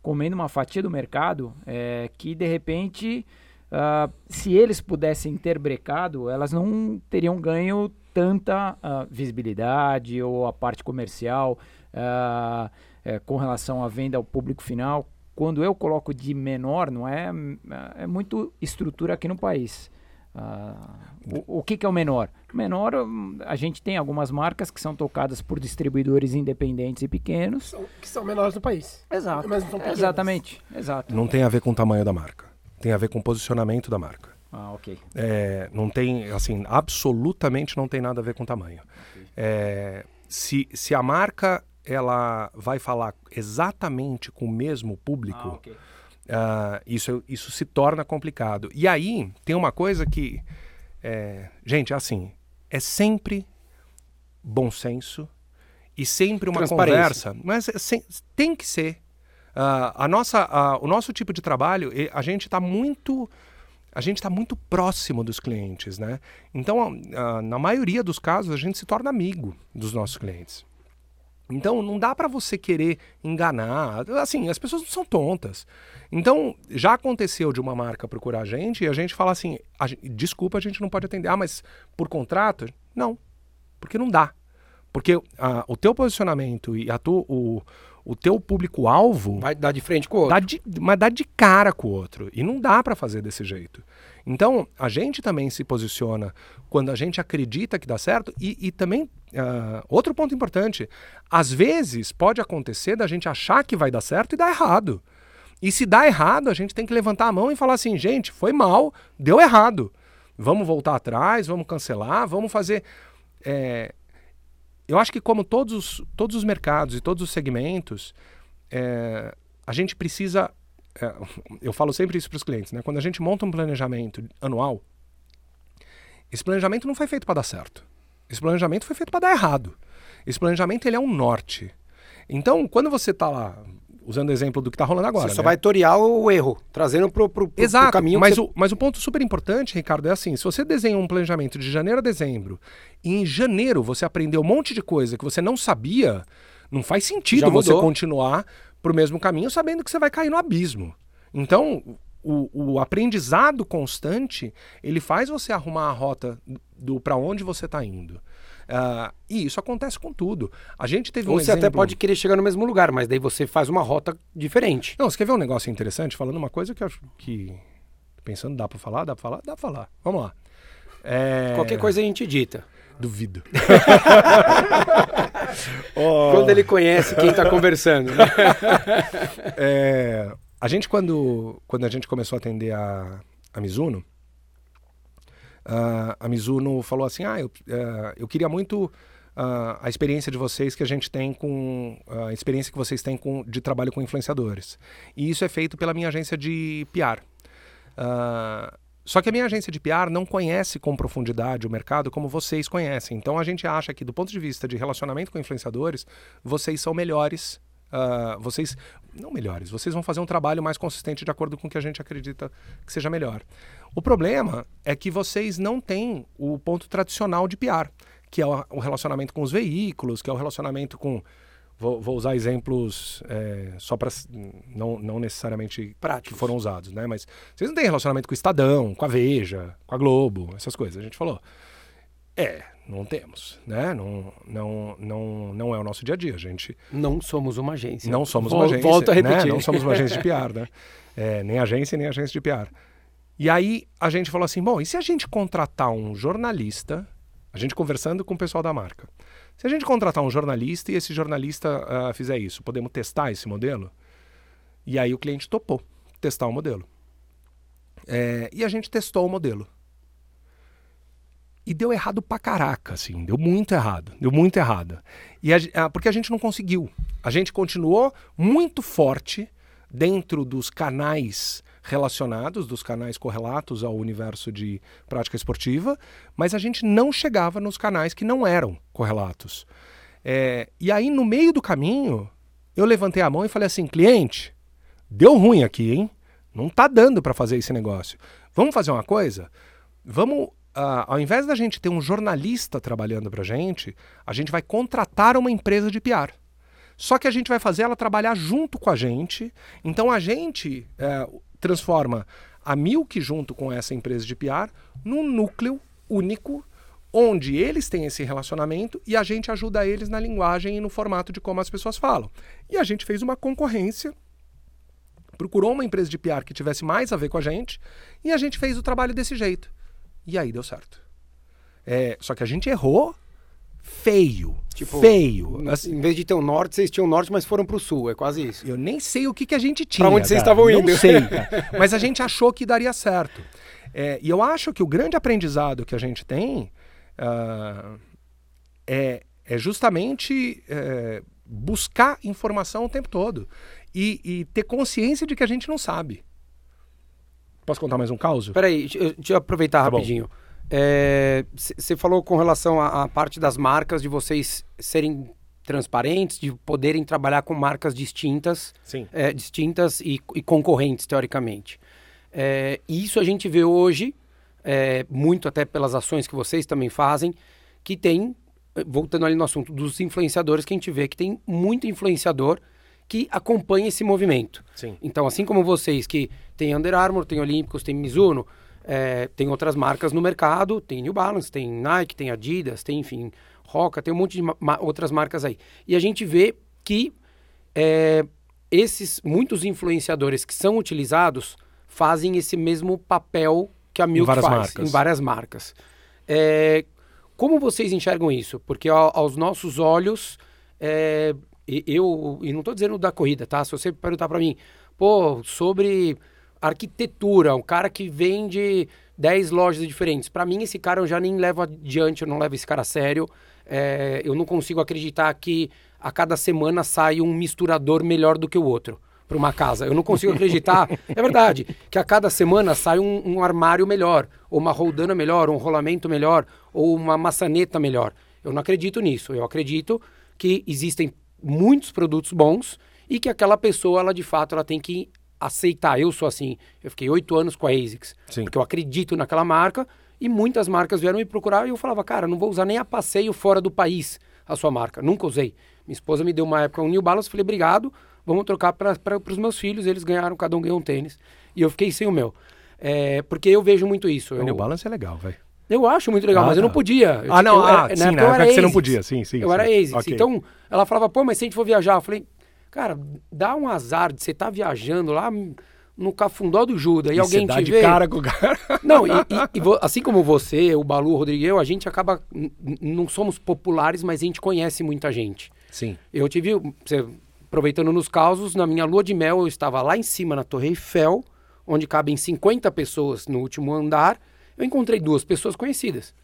comendo uma fatia do mercado eh, que de repente, ah, se eles pudessem ter brecado, elas não teriam ganho tanta ah, visibilidade ou a parte comercial ah, eh, com relação à venda ao público final. Quando eu coloco de menor, não é, é muito estrutura aqui no país. Ah, o, o que, que é o menor? Menor, hum, a gente tem algumas marcas que são tocadas por distribuidores independentes e pequenos. São- que são menores no país. Exato. Mas não são. Exatamente, exato. Não tem a ver com o tamanho da marca. Tem a ver com o posicionamento da marca. Ah, ok. É, não tem, assim, absolutamente não tem nada a ver com tamanho. É, se, se a marca ela vai falar exatamente com o mesmo público, Ah, ok. Ah, isso, isso se torna complicado. E aí tem uma coisa que, é, gente, assim, é sempre bom senso e sempre uma conversa, mas é sem- tem que ser. Ah, a nossa, ah, o nosso tipo de trabalho, a gente está muito a gente está muito próximo dos clientes, né? Então, ah, na maioria dos casos, a gente se torna amigo dos nossos clientes. Então, não dá para você querer enganar. Assim, as pessoas não são tontas. Então, já aconteceu de uma marca procurar a gente e a gente fala assim: "A gen- desculpa, a gente não pode atender. Ah, mas por contrato? Não, porque não dá. Porque ah, o teu posicionamento e a tu, o, o teu público-alvo Vai dar de frente com o outro. dá de, mas dá de cara com o outro. E não dá para fazer desse jeito. Então, a gente também se posiciona quando a gente acredita que dá certo. E, e também, ah, outro ponto importante: às vezes pode acontecer da gente achar que vai dar certo e dar errado. E se dá errado, a gente tem que levantar a mão e falar assim: gente, foi mal, deu errado. Vamos voltar atrás, vamos cancelar, vamos fazer. é, eu acho que, como todos os, todos os mercados e todos os segmentos, é, a gente precisa. é, eu falo sempre isso para os clientes, né? Quando a gente monta um planejamento anual, esse planejamento não foi feito para dar certo. Esse planejamento foi feito para dar errado. Esse planejamento ele é um norte. Então, quando você está lá, usando o exemplo do que está rolando agora, Você só né? vai torear o erro, trazendo pro, pro, pro, Exato, pro caminho mas, você- o, mas o ponto super importante, Ricardo, é assim: se você desenha um planejamento de janeiro a dezembro e em janeiro você aprendeu um monte de coisa que você não sabia, não faz sentido você continuar pro mesmo caminho sabendo que você vai cair no abismo. Então, o, o aprendizado constante ele faz você arrumar a rota do para onde você está indo. Ah, e isso acontece com tudo. A gente teve Ou um você até exemplo... pode querer chegar no mesmo lugar, mas daí você faz uma rota diferente. Não, você quer ver um negócio interessante? Falando uma coisa que eu acho que. Pensando, dá pra falar? Dá pra falar? Dá pra falar. Vamos lá. É, Qualquer coisa a gente dita. Duvido. Quando ele conhece quem tá conversando. né? É, a gente, quando, quando a gente começou a atender a, a Mizuno, ah, a Mizuno falou assim: Ah, eu, eh, eu queria muito ah, a experiência de vocês que a gente tem com. A experiência que vocês têm com, de trabalho com influenciadores. E isso é feito pela minha agência de PR. Ah, só que a minha agência de PR não conhece com profundidade o mercado como vocês conhecem. Então a gente acha que, do ponto de vista de relacionamento com influenciadores, vocês são melhores ah, vocês não melhores, vocês vão fazer um trabalho mais consistente de acordo com o que a gente acredita que seja melhor. O problema é que vocês não têm o ponto tradicional de PR, que é o relacionamento com os veículos, que é o relacionamento com. Vou, vou usar exemplos é, só para não, não necessariamente que Práticos. foram usados, né? Mas vocês não têm relacionamento com o Estadão, com a Veja, com a Globo, essas coisas. A gente falou. É, não temos, né? Não, não, não, não é o nosso dia a dia. A gente Não somos uma agência. não somos Vol- uma agência. Volto a né? repetir. Não somos uma agência de PR, né? É, nem agência, nem agência de PR. E aí a gente falou assim: bom, e se a gente contratar um jornalista, a gente conversando com o pessoal da marca, se a gente contratar um jornalista e esse jornalista ah, fizer isso, podemos testar esse modelo? E aí o cliente topou testar o modelo. É, e a gente testou o modelo. E deu errado pra caraca, assim, deu muito errado, deu muito errado. E a ah, porque a gente não conseguiu. A gente continuou muito forte dentro dos canais relacionados, dos canais correlatos ao universo de prática esportiva, mas a gente não chegava nos canais que não eram correlatos. É, e aí, no meio do caminho, eu levantei a mão e falei assim: cliente, deu ruim aqui, hein? Não tá dando para fazer esse negócio. Vamos fazer uma coisa? Vamos, ah, ao invés da gente ter um jornalista trabalhando para gente, a gente vai contratar uma empresa de PR. Só que a gente vai fazer ela trabalhar junto com a gente. Então a gente eh, transforma a Milk junto com essa empresa de PR num núcleo único onde eles têm esse relacionamento e a gente ajuda eles na linguagem e no formato de como as pessoas falam. E a gente fez uma concorrência procurou uma empresa de PR que tivesse mais a ver com a gente e a gente fez o trabalho desse jeito. E aí deu certo. É, só que a gente errou feio. Tipo, feio. Assim, Em vez de ter um norte, vocês tinham um norte, mas foram pro sul. É quase isso. eu nem sei o que, que a gente tinha. Pra onde vocês estavam indo? Não sei, cara. Mas a gente achou que daria certo. É, e eu acho que o grande aprendizado que a gente tem ah, é, é justamente é, buscar informação o tempo todo. E, e ter consciência de que a gente não sabe. Posso contar mais um caso? Peraí, deixa eu- aproveitar Tá rapidinho. Você falou com relação à, à parte das marcas, de vocês serem transparentes, de poderem trabalhar com marcas distintas, Sim. é, distintas e, e concorrentes, teoricamente. É, isso a gente vê hoje, é, muito até pelas ações que vocês também fazem, que tem, eh, voltando ali no assunto dos influenciadores, que a gente vê que tem muito influenciador que acompanha esse movimento. Sim. Então, assim como vocês que tem Under Armour, tem Olímpicos, tem Mizuno, é, tem outras marcas no mercado, tem New Balance, tem Nike, tem Adidas, tem, enfim, Roca, tem um monte de ma- outras marcas aí. E a gente vê que é, esses muitos influenciadores que são utilizados fazem esse mesmo papel que a Milk faz marcas. em várias marcas. É, como vocês enxergam isso? Porque ao- aos nossos olhos, é, eu e não estou dizendo da corrida, tá? Se você perguntar para mim, pô, sobre arquitetura, um cara que vende 10 lojas diferentes, para mim esse cara eu já nem levo adiante, eu não levo esse cara a sério. É, eu não consigo acreditar que a cada semana sai um misturador melhor do que o outro para uma casa. Eu não consigo acreditar, é verdade, que a cada semana sai um, um armário melhor, ou uma roldana melhor, um rolamento melhor, ou uma maçaneta melhor. Eu não acredito nisso. Eu acredito que existem muitos produtos bons e que aquela pessoa, ela de fato, ela tem que aceitar. Eu sou assim. Eu fiquei oito anos com a ASICS, Sim. porque eu acredito naquela marca e muitas marcas vieram me procurar e eu falava, cara, não vou usar nem a passeio fora do país a sua marca. Nunca usei. Minha esposa me deu uma época um New Balance, falei, obrigado, vamos trocar para os meus filhos. Eles ganharam, cada um ganhou um tênis. E eu fiquei sem o meu. É, porque eu vejo muito isso. O Eu, New Balance é legal, velho. Eu acho muito legal, Ah, mas eu tá. não podia. Eu- Ah, não, eu ah, era- sim, época na eu época que você não podia, sim, sim, Eu sim. era ASICS. Ok. Então, ela falava, pô, mas se a gente for viajar, eu falei, cara, dá um azar de você estar viajando lá no cafundó do Judas e, E alguém te de vê. cara com o cara. Não, e, e- e assim como você, o Balu, o Rodrigo eu, a gente acaba. Não somos populares, mas a gente conhece muita gente. Sim. Eu tive, você, aproveitando nos causos, na minha lua de mel, eu estava lá em cima na Torre Eiffel, onde cabem 50 pessoas no último andar. Eu encontrei duas pessoas conhecidas.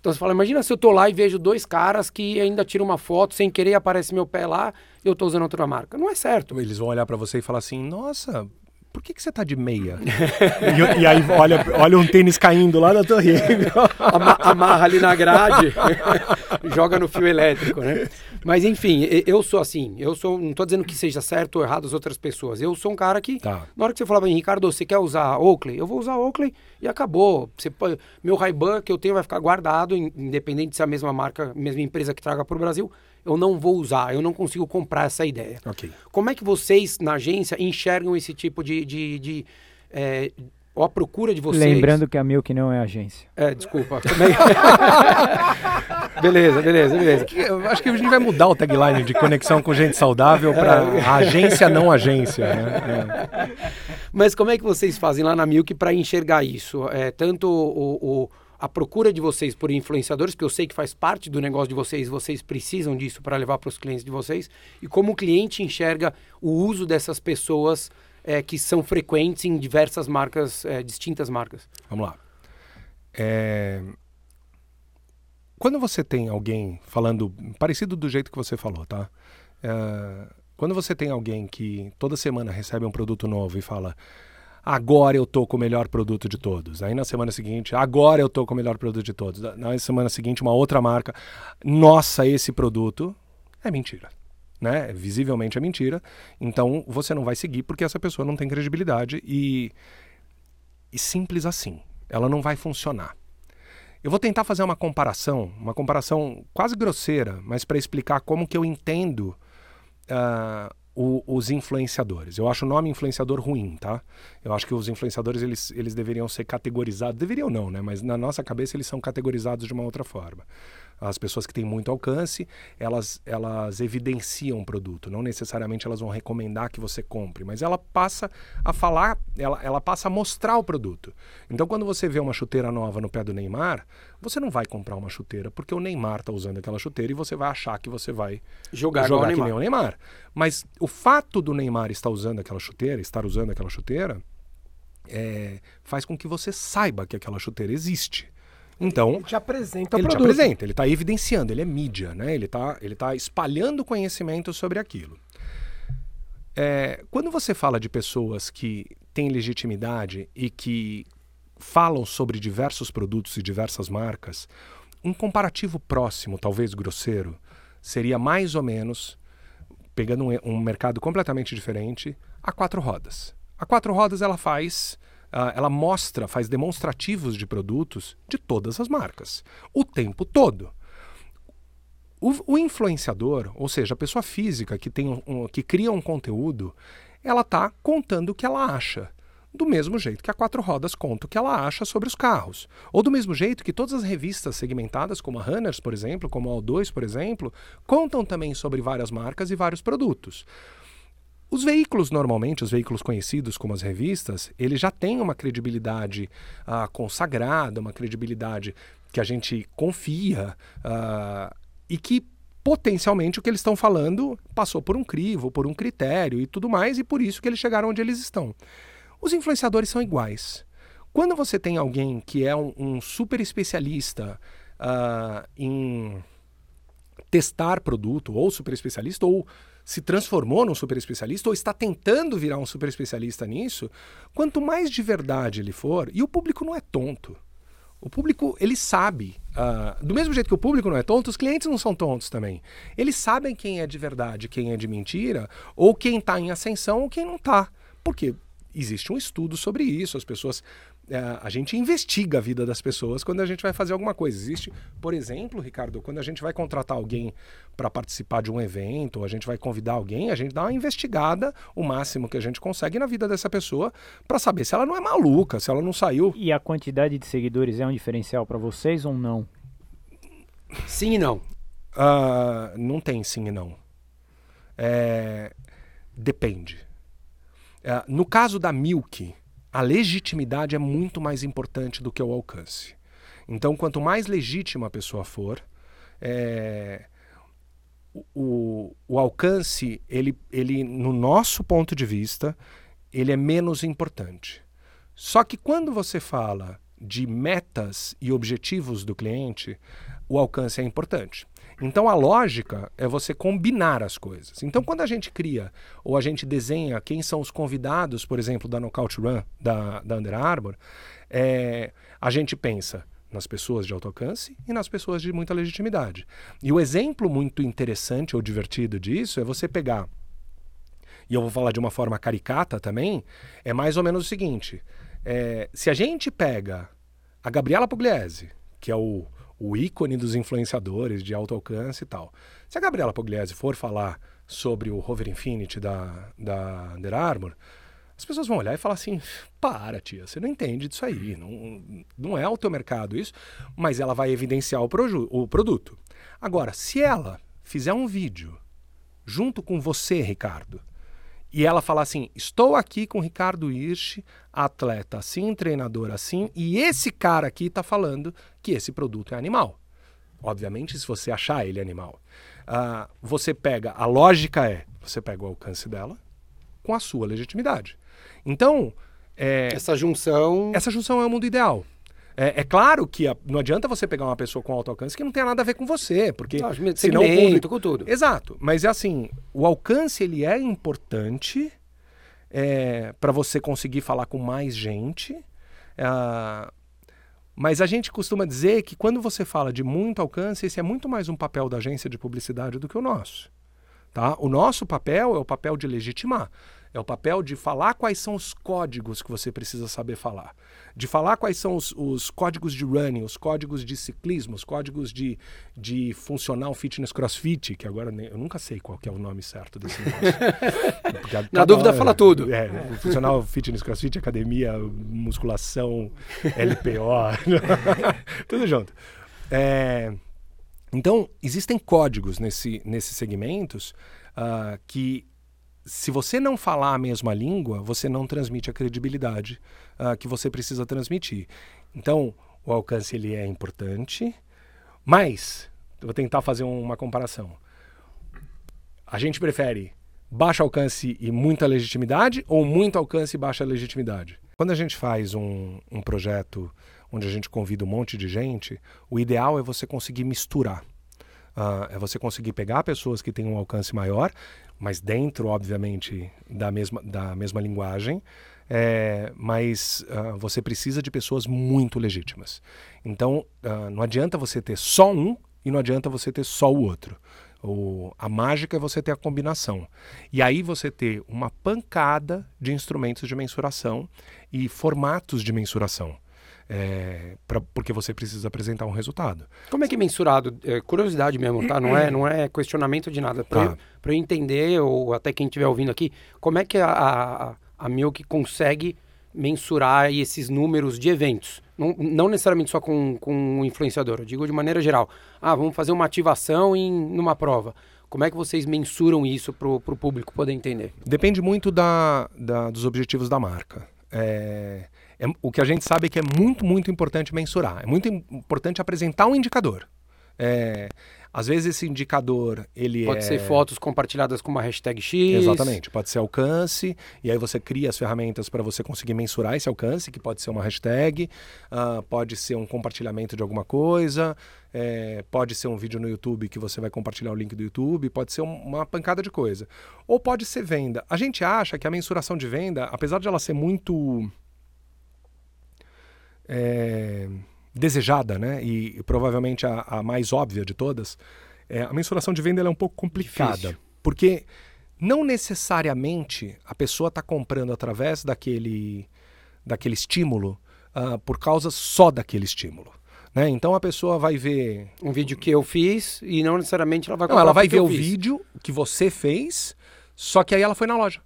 Então você fala, imagina se eu tô lá e vejo dois caras que ainda tiram uma foto, sem querer aparece meu pé lá, eu tô usando outra marca. Não é certo. Eles vão olhar pra você e falar assim: Nossa, por que, que você tá de meia? e, e aí olha, olha um tênis caindo lá na torre. Ama- amarra ali na grade, joga no fio elétrico, né? Mas enfim, eu sou assim, eu sou, não tô dizendo que seja certo ou errado as outras pessoas. Eu sou um cara que, Tá. na hora que você falar pra mim, Ricardo, você quer usar Oakley? Eu vou usar Oakley e acabou. Você, meu Ray-Ban que eu tenho vai ficar guardado, in- independente se é a mesma marca, mesma empresa que traga pro Brasil, eu não vou usar, eu não consigo comprar essa ideia. Ok. Como é que vocês, na agência, enxergam esse tipo de... de, de é, ou a procura de vocês... Lembrando que a Milk não é agência. É, desculpa. É- beleza, beleza, beleza. Eu acho que a gente vai mudar o tagline de conexão com gente saudável para agência não agência. Né? É. Mas como é que vocês fazem lá na Milk para enxergar isso? É, tanto o, o- a procura de vocês por influenciadores, que eu sei que faz parte do negócio de vocês, vocês precisam disso para levar para os clientes de vocês, e como o cliente enxerga o uso dessas pessoas é, que são frequentes em diversas marcas, é, distintas marcas. Vamos lá. É, Quando você tem alguém falando parecido do jeito que você falou, tá? É, Quando você tem alguém que toda semana recebe um produto novo e fala agora eu tô com o melhor produto de todos. Aí na semana seguinte, agora eu tô com o melhor produto de todos. Na semana seguinte, uma outra marca, nossa, esse produto é mentira. Né? Visivelmente é mentira. Então você não vai seguir porque essa pessoa não tem credibilidade e, e simples assim. Ela não vai funcionar. Eu vou tentar fazer uma comparação, uma comparação quase grosseira, mas para explicar como que eu entendo ah, o- os influenciadores. Eu acho o nome influenciador ruim, tá? Eu acho que os influenciadores eles, eles deveriam ser categorizados, deveriam não, né? Mas na nossa cabeça eles são categorizados de uma outra forma. As pessoas que têm muito alcance, elas, elas evidenciam o produto. Não necessariamente elas vão recomendar que você compre, mas ela passa a falar, ela, ela passa a mostrar o produto. Então, quando você vê uma chuteira nova no pé do Neymar, você não vai comprar uma chuteira porque o Neymar está usando aquela chuteira e você vai achar que você vai Jogar, jogar que Neymar. nem o Neymar. Mas o fato do Neymar estar usando aquela chuteira, estar usando aquela chuteira, é, faz com que você saiba que aquela chuteira existe. Então, Ele te apresenta o ele te produto. apresenta, ele está evidenciando, ele é mídia, né? Ele está ele tá espalhando conhecimento sobre aquilo. É, quando você fala de pessoas que têm legitimidade e que falam sobre diversos produtos e diversas marcas, um comparativo próximo, talvez grosseiro, seria mais ou menos, pegando um, um mercado completamente diferente, a quatro rodas. A quatro rodas ela faz, ah, ela mostra, faz demonstrativos de produtos de todas as marcas, o tempo todo. O, o influenciador, ou seja, a pessoa física que, tem um- um- que cria um conteúdo, ela está contando o que ela acha. Do mesmo jeito que a Quatro Rodas conta o que ela acha sobre os carros. Ou do mesmo jeito que todas as revistas segmentadas, como a Runners, por exemplo, como a O2, por exemplo, contam também sobre várias marcas e vários produtos. Os veículos, normalmente, os veículos conhecidos como as revistas, eles já têm uma credibilidade ah, consagrada, uma credibilidade que a gente confia ah, e que potencialmente o que eles estão falando passou por um crivo, por um critério e tudo mais, e por isso que eles chegaram onde eles estão. Os influenciadores são iguais. Quando você tem alguém que é um, um super especialista ah, em testar produto, ou super especialista, ou se transformou num super especialista, ou está tentando virar um super especialista nisso, quanto mais de verdade ele for, e o público não é tonto. O público, ele sabe. ah, do mesmo jeito que o público não é tonto, os clientes não são tontos também. Eles sabem quem é de verdade, quem é de mentira, ou quem está em ascensão ou quem não está. Porque existe um estudo sobre isso. As pessoas. Eh, a gente investiga a vida das pessoas quando a gente vai fazer alguma coisa. Existe, por exemplo, Ricardo, quando a gente vai contratar alguém para participar de um evento, ou a gente vai convidar alguém, a gente dá uma investigada o máximo que a gente consegue na vida dessa pessoa para saber se ela não é maluca, se ela não saiu E a quantidade de seguidores é um diferencial para vocês ou não? Sim e não. Ah, não tem sim e não. É, depende. Ah, no caso da Milk, a legitimidade é muito mais importante do que o alcance. Então, quanto mais legítima a pessoa for, é, o- o, alcance, ele, ele, no nosso ponto de vista, ele é menos importante. Só que quando você fala de metas e objetivos do cliente, o alcance é importante. Então a lógica é você combinar as coisas. Então quando a gente cria ou a gente desenha quem são os convidados, por exemplo, da Knockout Run da, da Under Armour, é, a gente pensa nas pessoas de alto alcance e nas pessoas de muita legitimidade. E o exemplo muito interessante ou divertido disso é você pegar, e eu vou falar de uma forma caricata também, é mais ou menos o seguinte: é, se a gente pega a Gabriela Pugliese, que é o, o ícone dos influenciadores de alto alcance e tal, se a Gabriela Pugliese for falar sobre o Rover Infinity da, da Under Armour, as pessoas vão olhar e falar assim: para, tia, você não entende disso aí, não, não é o teu mercado isso, mas ela vai evidenciar o, o produto. Agora, se ela fizer um vídeo junto com você, Ricardo, e ela falar assim: estou aqui com Ricardo Hirsch, atleta assim, treinador assim, e esse cara aqui está falando que esse produto é animal. Obviamente, se você achar ele animal. Uh, você pega, a lógica é, você pega o alcance dela com a sua legitimidade. Então. É, essa junção. Essa junção é o mundo ideal. É, é, claro que a, não adianta você pegar uma pessoa com alto alcance que não tem nada a ver com você, porque não, senão o público, com tudo. Exato, mas é assim, o alcance ele é importante é, para você conseguir falar com mais gente. É, mas a gente costuma dizer que quando você fala de muito alcance, esse é muito mais um papel da agência de publicidade do que o nosso. Tá? O nosso papel é o papel de legitimar. É o papel de falar quais são os códigos que você precisa saber falar. De falar quais são os, os códigos de running, os códigos de ciclismo, os códigos de, de funcional fitness crossfit, que agora nem, eu nunca sei qual é o nome certo desse negócio. Na dúvida, fala tudo. É, funcional fitness crossfit, academia, musculação, LPO, tudo junto. É, então, existem códigos nesse, nesses segmentos uh, que se você não falar a mesma língua, você não transmite a credibilidade uh, que você precisa transmitir. Então, o alcance ele é importante, mas vou tentar fazer uma comparação. A gente prefere baixo alcance e muita legitimidade ou muito alcance e baixa legitimidade? Quando a gente faz um, um projeto onde a gente convida um monte de gente, o ideal é você conseguir misturar. Uh, é você conseguir pegar pessoas que têm um alcance maior, mas dentro, obviamente, da mesma, da mesma linguagem, é, mas uh, você precisa de pessoas muito legítimas. Então, uh, não adianta você ter só um e não adianta você ter só o outro. O, a mágica é você ter a combinação. E aí você ter uma pancada de instrumentos de mensuração e formatos de mensuração é, pra, porque você precisa apresentar um resultado. Como é que é mensurado? É, curiosidade mesmo, tá? Não é, não é questionamento de nada. Para tá. eu, eu, entender, ou até quem estiver ouvindo aqui, como é que a, a, a Milk consegue mensurar esses números de eventos? Não, não necessariamente só com, com um influenciador, eu digo de maneira geral. Ah, vamos fazer uma ativação em numa prova. Como é que vocês mensuram isso para o público poder entender? Depende muito da, da, dos objetivos da marca. É, é, o que a gente sabe é que é muito, muito importante mensurar. É muito importante apresentar um indicador. É, às vezes esse indicador ele pode é... ser fotos compartilhadas com uma hashtag X. Exatamente, pode ser alcance e aí você cria as ferramentas para você conseguir mensurar esse alcance, que pode ser uma hashtag, uh, pode ser um compartilhamento de alguma coisa, é, pode ser um vídeo no YouTube que você vai compartilhar o link do YouTube, pode ser uma pancada de coisa, ou pode ser venda. A gente acha que a mensuração de venda, apesar de ela ser muito é, desejada, né? E, e provavelmente a, a, mais óbvia de todas, é, a mensuração de venda é um pouco complicada. Difícil. Porque não necessariamente a pessoa está comprando através daquele, daquele estímulo uh, por causa só daquele estímulo. Né? Então a pessoa vai ver. Um vídeo que eu fiz e não necessariamente ela vai comprar. Não, ela vai ver o vídeo que você fez, só que aí ela foi na loja.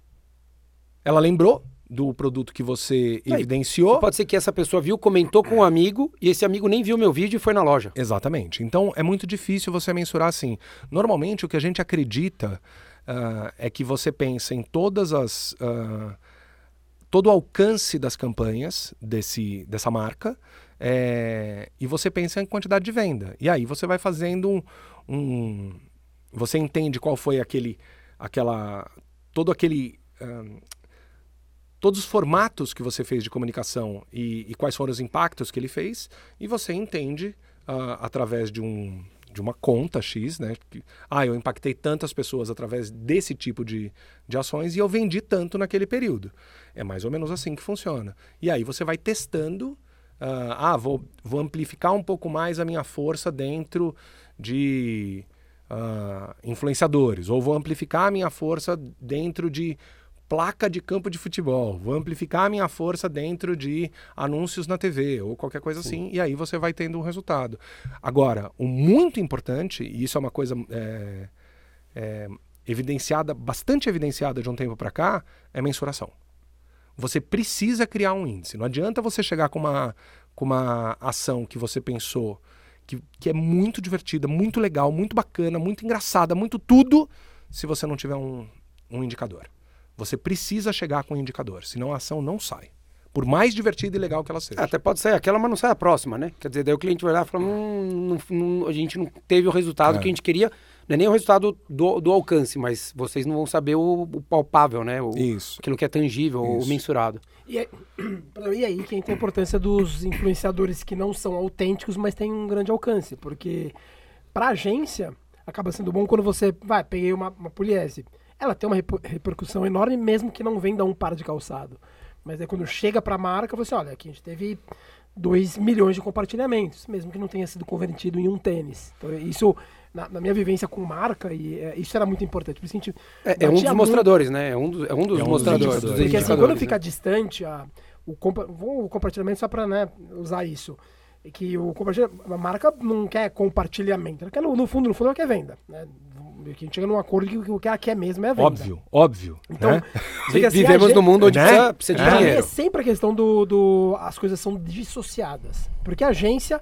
Ela lembrou, do produto que você evidenciou. Pode ser que essa pessoa viu, comentou com um amigo e esse amigo nem viu meu vídeo e foi na loja. Exatamente. Então é muito difícil você mensurar assim. Normalmente o que a gente acredita uh, é que você pensa em todas as uh, todo o alcance das campanhas desse, dessa marca é, e você pensa em quantidade de venda. E aí você vai fazendo um, um você entende qual foi aquele aquela todo aquele uh, todos os formatos que você fez de comunicação e, e quais foram os impactos que ele fez, e você entende uh, através de um de uma conta X, né? Que, ah, eu impactei tantas pessoas através desse tipo de, de ações e eu vendi tanto naquele período. É mais ou menos assim que funciona. E aí você vai testando ah, ah, vou, vou amplificar um pouco mais a minha força dentro de ah, influenciadores, ou vou amplificar a minha força dentro de placa de campo de futebol, vou amplificar a minha força dentro de anúncios na TV ou qualquer coisa assim, e aí você vai tendo um resultado. Agora, o muito importante, e isso é uma coisa é, é, evidenciada, bastante evidenciada de um tempo para cá, é mensuração. Você precisa criar um índice. Não adianta você chegar com uma, com uma ação que você pensou que, que é muito divertida, muito legal, muito bacana, muito engraçada, muito tudo, se você não tiver um, um indicador. Você precisa chegar com um indicador, senão a ação não sai. Por mais divertida e legal que ela seja. Até pode sair aquela, mas não sai a próxima, né? Quer dizer, daí o cliente vai lá e fala: hum, não, não, a gente não teve o resultado É. que a gente queria. Não é nem o resultado do, do alcance, mas vocês não vão saber o, o palpável, né? O, Isso. Aquilo que é tangível, o Isso. mensurado. E aí, e aí que entra a importância dos influenciadores que não são autênticos, mas têm um grande alcance. Porque para agência, acaba sendo bom quando você, vai, peguei uma, uma Pugliese. Ela tem uma reper- repercussão enorme, mesmo que não venda um par de calçado. Mas aí quando chega para a marca, você olha, aqui a gente teve 2 milhões de compartilhamentos, mesmo que não tenha sido convertido em um tênis. Então, isso, na, na minha vivência com marca, e, é, isso era muito importante. Por isso É, é um dos muito- mostradores, né? É um, dos- é um dos É um mostradores. dos porque assim, quando né? fica distante, a, o, compa- vou- o compartilhamento só para né, usar isso. É que o compartilhamento, a marca não quer compartilhamento, ela quer no, fundo, no fundo ela quer venda. Né? Que a gente chega num acordo que o que ela quer mesmo é a venda. Óbvio, óbvio. Então, né? assim, Vivemos gente- num mundo onde Né? precisa, precisa de É. Dinheiro. é sempre a questão do, do. As coisas são dissociadas. Porque a agência,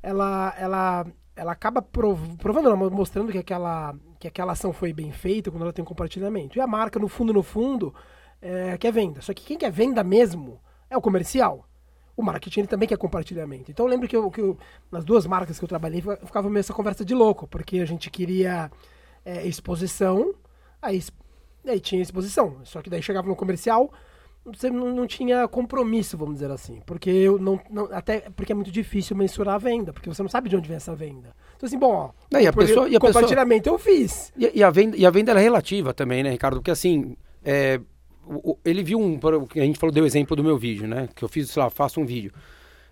ela, ela, ela acaba prov- provando, não, mostrando que aquela, que aquela ação foi bem feita quando ela tem um compartilhamento. E a marca, no fundo, no fundo, é, quer venda. Só que quem quer venda mesmo é o comercial. O marketing ele também quer compartilhamento. Então eu lembro que, eu, que eu- nas duas marcas que eu trabalhei, eu ficava meio essa conversa de louco, porque a gente queria é, exposição, aí, aí tinha exposição. Só que daí chegava no comercial, você não, não tinha compromisso, vamos dizer assim. Porque eu não, não- Até porque é muito difícil mensurar a venda, porque você não sabe de onde vem essa venda. Então, assim, bom, ó. Não, e a pessoa- e a pessoa- compartilhamento eu fiz. E, e a venda, e a venda ela é relativa também, né, Ricardo? Porque assim, é, ele viu um. A gente falou, deu exemplo do meu vídeo, né? Que eu fiz, sei lá, faço um vídeo.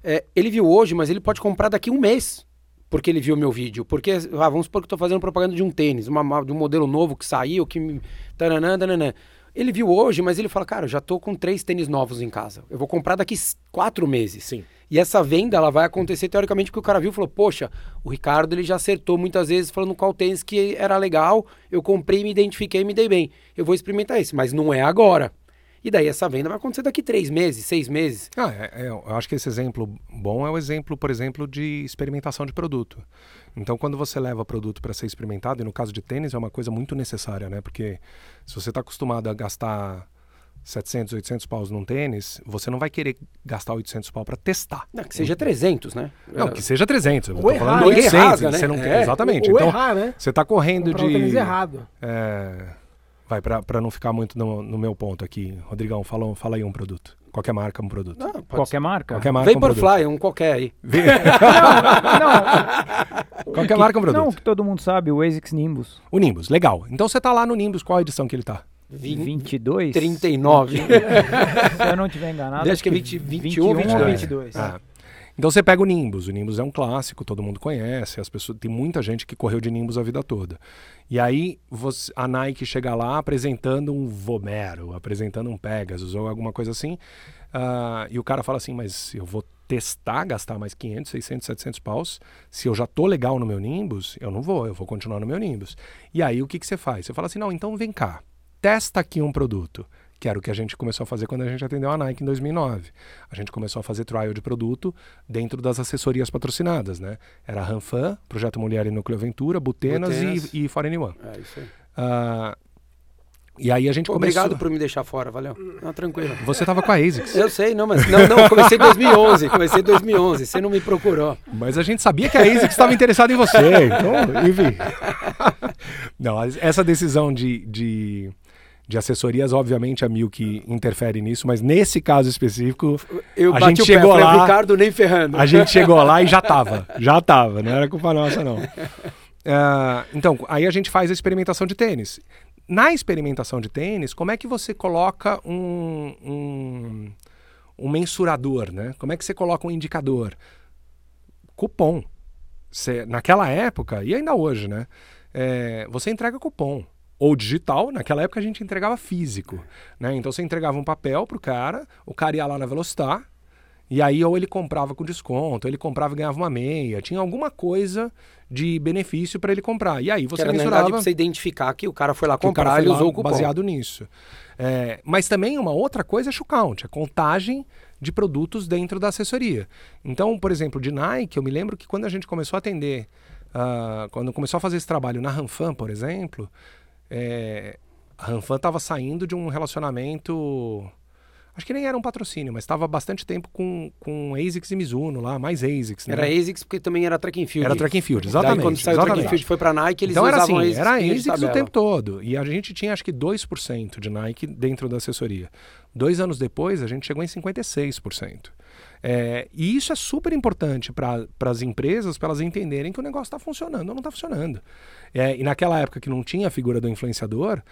É, ele viu hoje, mas ele pode comprar daqui um mês. Porque ele viu meu vídeo. Porque, ah, vamos supor que eu tô fazendo propaganda de um tênis, uma, ma- de um modelo novo que saiu, que. Taranã, taranã. Ele viu hoje, mas ele fala, cara, eu já tô com três tênis novos em casa. Eu vou comprar daqui quatro meses. Sim. E essa venda, ela vai acontecer teoricamente porque o cara viu e falou, poxa, o Ricardo ele já acertou muitas vezes falando qual tênis que era legal, eu comprei, me identifiquei e me dei bem. Eu vou experimentar esse, mas não é agora. E daí essa venda vai acontecer daqui três meses, seis meses. Ah, é- é, eu acho que esse exemplo bom é o exemplo, por exemplo, de experimentação de produto. Então, quando você leva produto para ser experimentado, e no caso de tênis é uma coisa muito necessária, né? Porque se você está acostumado a gastar 700, 800 paus num tênis, você não vai querer gastar 800 pau para testar. Não, que seja 300, né? Não, que seja 300. Eu Ou tô errar, falando né? 800. Ninguém rasga, né? Você não É. quer, exatamente. Ou então, errar, né? você está correndo Comprar um tênis de... errado. É, vai, para não ficar muito no, no meu ponto aqui. Rodrigão, fala, fala aí um produto. Qualquer marca, um produto. Não, Qualquer marca? Qualquer marca, um. Vaporfly, um qualquer aí. Não, Qualquer que- marca, um produto. Não, que todo mundo sabe, o ASICS Nimbus. O Nimbus, legal. Então você tá lá no Nimbus, qual a edição que ele tá? 22? 39. Se eu não estiver enganado. Acho que é 20, 21 ou 21 ou 22. 22. Ah. Então você pega o Nimbus. O Nimbus é um clássico, todo mundo conhece. As pessoas, tem muita gente que correu de Nimbus a vida toda. E aí você- a Nike chega lá apresentando um Vomero, apresentando um Pegasus ou alguma coisa assim. ah, e o cara fala assim, mas eu vou testar, gastar mais 500, 600, 700 paus. Se eu já tô legal no meu Nimbus, eu não vou, eu vou continuar no meu Nimbus. E aí o que, que você faz? Você fala assim, não, então vem cá, testa aqui um produto. Que era o que a gente começou a fazer quando a gente atendeu a Nike em 2009. A gente começou a fazer trial de produto dentro das assessorias patrocinadas, né? Era a Ranfan, Projeto Mulher e Núcleo Aventura, Butenas, Butenas. e, e Foreign One. É isso aí. Ah, e aí a gente Pô, começou... Obrigado por me deixar fora, valeu. Não, tranquilo. Você tava com a ASICS, Eu sei, não, mas não, não, comecei em 2011, comecei em 2011, você não me procurou. mas a gente sabia que a ASICS estava interessada em você. Então, enfim. Não, essa decisão de, de, de assessorias, obviamente a Milk interfere nisso, mas nesse caso específico, Eu A gente o chegou lá- Ricardo nem ferrando. A gente chegou lá e já tava. Já tava, não era culpa nossa, não. Ah, então, aí a gente faz a experimentação de tênis. Na experimentação de tênis, como é que você coloca um, um, um mensurador, né? Como é que você coloca um indicador? Cupom. Você, naquela época, e ainda hoje, né? É, você entrega cupom. Ou digital, naquela época a gente entregava físico. Né? Então você entregava um papel pro cara, o cara ia lá na Velocitar, e aí ou ele comprava com desconto, ou ele comprava e ganhava uma meia, tinha alguma coisa de benefício para ele comprar. E aí você que era, mensurava... na verdade, você identificar que o cara foi lá comprar e usou o cupom. Baseado nisso. É, mas também uma outra coisa é checkout, a contagem de produtos dentro da assessoria. Então, por exemplo, de Nike, eu me lembro que quando a gente começou a atender, uh, quando começou a fazer esse trabalho na Ranfan, por exemplo, é, a Ranfan estava saindo de um relacionamento Acho que nem era um patrocínio, mas estava bastante tempo com, com ASICS e Mizuno lá, mais ASICS. Né? Era ASICS porque também era track and field. Era track and field, exatamente. Daí, quando saiu exatamente. track and field foi para Nike, eles então era assim, ASICS. era ASICS o tempo todo. E a gente tinha acho que 2% de Nike dentro da assessoria. Dois anos depois, a gente chegou em 56%. É, e isso é super importante para as empresas, para elas entenderem que o negócio está funcionando ou não está funcionando. É, e naquela época que não tinha a figura do influenciador,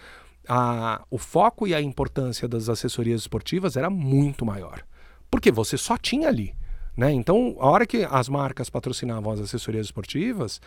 a, o foco e a importância das assessorias esportivas era muito maior. Porque você só tinha ali. Né? Então, a hora que as marcas patrocinavam as assessorias esportivas,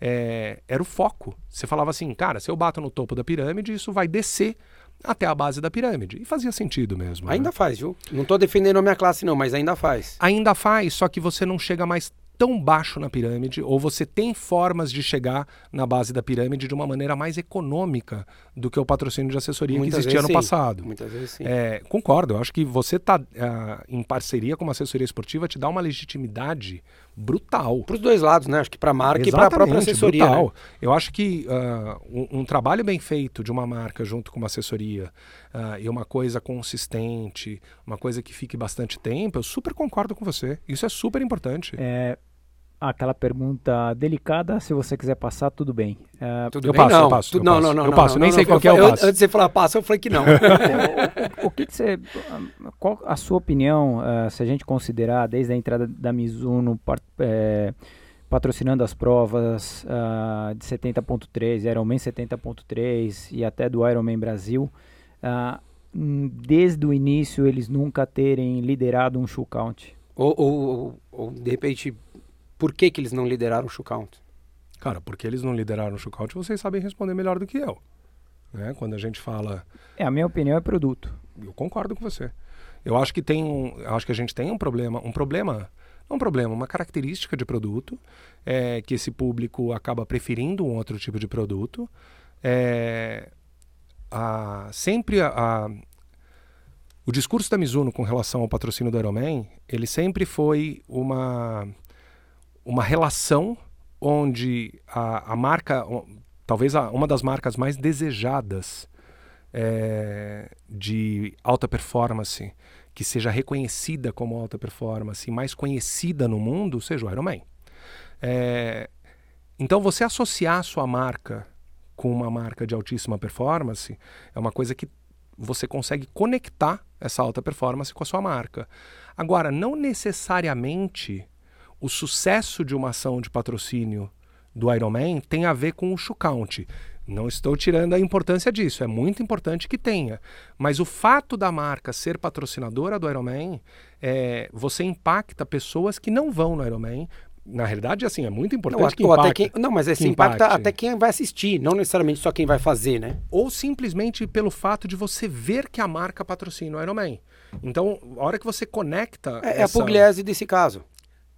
é, era o foco. Você falava assim, cara, se eu bato no topo da pirâmide, isso vai descer até a base da pirâmide. E fazia sentido mesmo. Ainda né? faz, viu? Não estou defendendo a minha classe, não, mas ainda faz. Ainda faz, só que você não chega mais tão baixo na pirâmide, ou você tem formas de chegar na base da pirâmide de uma maneira mais econômica do que o patrocínio de assessoria Muitas que existia no sim. passado. Muitas vezes sim. É, concordo, eu acho que você tá uh, em parceria com uma assessoria esportiva te dá uma legitimidade brutal. Para os dois lados, né? Acho que para a marca e para a própria assessoria. Brutal. Né? Eu acho que uh, um, um, trabalho bem feito de uma marca junto com uma assessoria uh, e uma coisa consistente, uma coisa que fique bastante tempo, eu super concordo com você. Isso é super importante. É, aquela pergunta delicada, se você quiser passar, tudo bem. Uh, tudo eu bem, passo, não. eu passo. Tu, eu não, passo. não, não, eu passo, não, nem não, sei qual que é o passo. Antes de você falar passo, eu falei que não. o, o, que, que você. Qual a sua opinião, uh, se a gente considerar desde a entrada da Mizuno é, patrocinando as provas uh, de 70.3, Ironman 70.3 e até do Ironman Brasil, uh, desde o início eles nunca terem liderado um shoe count? Ou, ou, ou, de repente, por que, que eles não lideraram o shoe count? Cara, porque eles não lideraram o shoe count, vocês sabem responder melhor do que eu. Né? Quando a gente fala. É, a minha opinião é produto. Eu concordo com você. Eu acho que tem um, acho que a gente tem um problema, um problema, não um problema, uma característica de produto é que esse público acaba preferindo um outro tipo de produto. É, a, sempre a, a, o discurso da Mizuno com relação ao patrocínio do Ironman, ele sempre foi uma uma relação onde a, a marca, talvez a, uma das marcas mais desejadas é, de alta performance, que seja reconhecida como alta performance, mais conhecida no mundo, seja o Ironman. É, então, você associar a sua marca com uma marca de altíssima performance é uma coisa que você consegue conectar essa alta performance com a sua marca. Agora, não necessariamente o sucesso de uma ação de patrocínio do Ironman tem a ver com o shoe count. Não estou tirando a importância disso, é muito importante que tenha. Mas o fato da marca ser patrocinadora do Ironman, é, você impacta pessoas que não vão no Ironman. Na realidade, assim, é muito importante não, que impacte. Até quem, não, mas esse impacta até quem vai assistir, não necessariamente só quem vai fazer, né? Ou simplesmente pelo fato de você ver que a marca patrocina o Ironman. Então, a hora que você conecta. É, essa... é a Pugliese desse caso.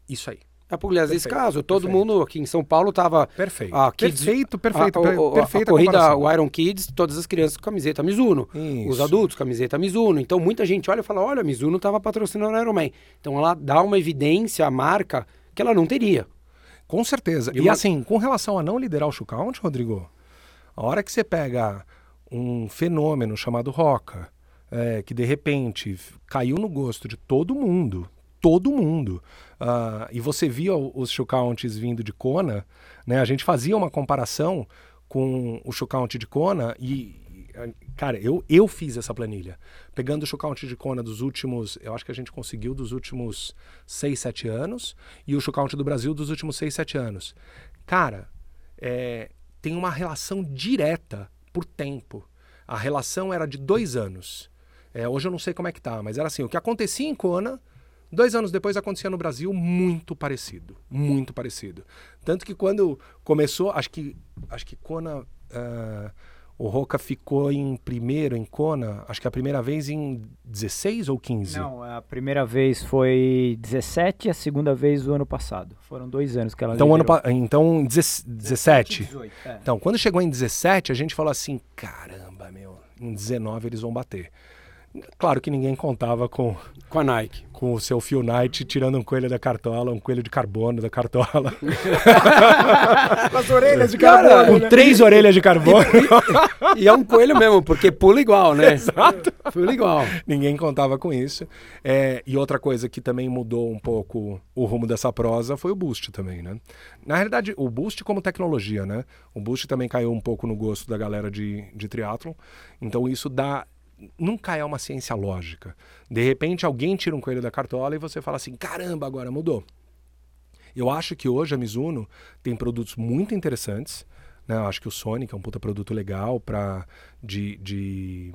Isso aí. A Pugliese desse caso. Todo perfeito. mundo aqui em São Paulo estava. Perfeito. A Kids, perfeito, perfeito. A, a, perfeita a corrida, o Iron Kids, todas as crianças com camiseta Mizuno. Isso. Os adultos, camiseta Mizuno. Então muita gente olha e fala: olha, a Mizuno estava patrocinando o Ironman. Então ela dá uma evidência à marca que ela não teria. Com certeza. E, E uma- assim, com relação a não liderar o shoe count, Rodrigo, a hora que você pega um fenômeno chamado Roca, é, que de repente caiu no gosto de todo mundo, todo mundo, ah, e você via os shoe vindo de Kona, né, a gente fazia uma comparação com o shoe de Kona e, e, cara, eu, eu fiz essa planilha. Pegando o shoe de Kona dos últimos, eu acho que a gente conseguiu dos últimos 6, 7 anos, e o shoe do Brasil dos últimos 6, 7 anos. Cara, é, tem uma relação direta por tempo. A relação era de dois anos. É, hoje eu não sei como é que tá, mas era assim, o que acontecia em Kona, dois anos depois acontecia no Brasil muito parecido, muito parecido. Tanto que quando começou, acho que, acho que Kona... ah, o Roca ficou em primeiro em Kona, acho que a primeira vez em 16 ou 15? Não, a primeira vez foi 17 e a segunda vez o ano passado. Foram dois anos que ela Então, ano, liderou. então 17. 18, é. Então, quando chegou em 17, a gente falou assim: caramba, meu, em 19 eles vão bater. Claro que ninguém contava com, Com a Nike. com o seu Phil Knight tirando um coelho da cartola, um coelho de carbono da cartola, Com as orelhas de Cara, carbono, com né? três orelhas de carbono. E é um coelho mesmo, porque pula igual, né? Exato. Pula igual. Ninguém contava com isso. É, e outra coisa que também mudou um pouco o rumo dessa prosa foi o Boost também, né? Na realidade, o Boost como tecnologia, né? O Boost também caiu um pouco no gosto da galera de, de triatlon. Então isso dá... Nunca é uma ciência lógica. De repente alguém tira um coelho da cartola e você fala assim, caramba, agora mudou. Eu acho que hoje a Mizuno tem produtos muito interessantes. Né? Eu acho que o Sonic é um puta produto legal para de, de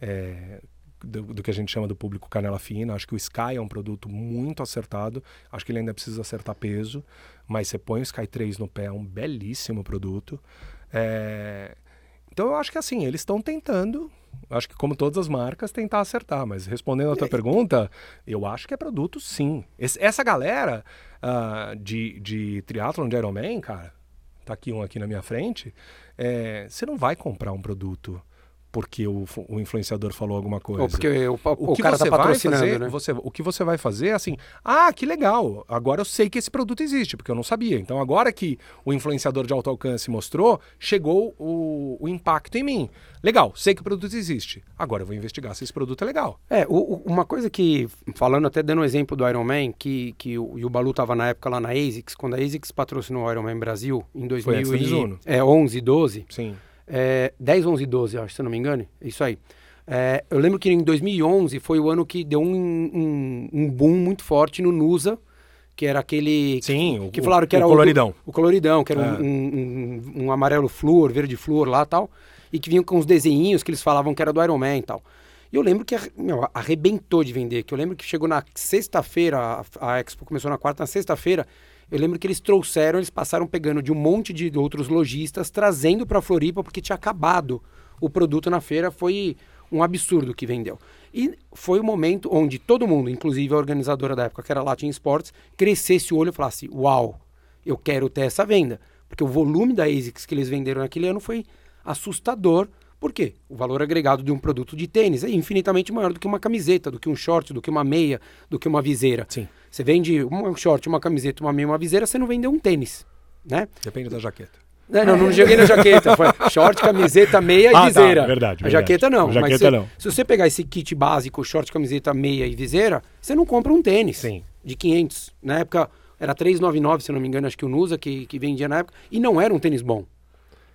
é, do, do que a gente chama do público canela fina. Acho que o Sky é um produto muito acertado. Acho que ele ainda precisa acertar peso, mas você põe o Sky 3 no pé, é um belíssimo produto. É, então eu acho que assim, eles estão tentando, acho que como todas as marcas, tentar acertar. Mas respondendo a tua pergunta, eu acho que é produto sim. Esse- essa galera ah, de, de triatlon de Ironman, cara, tá aqui um aqui na minha frente, é, você não vai comprar um produto porque o, o influenciador falou alguma coisa. Ou porque o, o, O que cara você tá vai patrocinando, fazer, né? você, o que você vai fazer é assim, ah, que legal, agora eu sei que esse produto existe, porque eu não sabia. Então agora que o influenciador de alto alcance mostrou, chegou o, o impacto em mim. Legal, sei que o produto existe. Agora eu vou investigar se esse produto é legal. É, uma coisa que, falando até dando o exemplo do Iron Man, que, que o, e o Balu tava na época lá na ASICS, quando a ASICS patrocinou o Iron Man Brasil, em Foi antes da Mizuno. 2011, 12, Sim. É, 10, 11 e 12, eu acho, se eu não me engano, é isso aí. É, eu lembro que em 2011 foi o ano que deu um, um, um boom muito forte no Nusa, que era aquele... Sim, o, que falaram que o era coloridão. O, o coloridão, que era É. um, um, um- amarelo flúor, verde flúor lá tal. E que vinham com os desenhinhos que eles falavam que era do Iron Man e tal. E eu lembro que meu, arrebentou de vender. Que eu lembro que chegou na sexta-feira, a, a Expo começou na quarta, na sexta-feira. Eu lembro que eles trouxeram, eles passaram pegando de um monte de outros lojistas, trazendo para Floripa, porque tinha acabado o produto na feira. Foi um absurdo que vendeu. E foi o momento onde todo mundo, inclusive a organizadora da época, que era a Latin Sports, crescesse o olho e falasse: Uau, eu quero ter essa venda. Porque o volume da ASICS que eles venderam naquele ano foi assustador. Por quê? O valor agregado de um produto de tênis é infinitamente maior do que uma camiseta, do que um short, do que uma meia, do que uma viseira. Sim. Você vende um short, uma camiseta, uma meia, uma viseira, você não vendeu um tênis, né? Depende da jaqueta. Não, não, não joguei na jaqueta. Foi short, camiseta, meia e Ah, tá, viseira. verdade, A verdade. jaqueta não. Jaqueta se, não. se você pegar esse kit básico, short, camiseta, meia e viseira, você não compra um tênis Sim. de 500. Na época era 399, se eu não me engano, acho que o Nusa que, que vendia na época. E não era um tênis bom.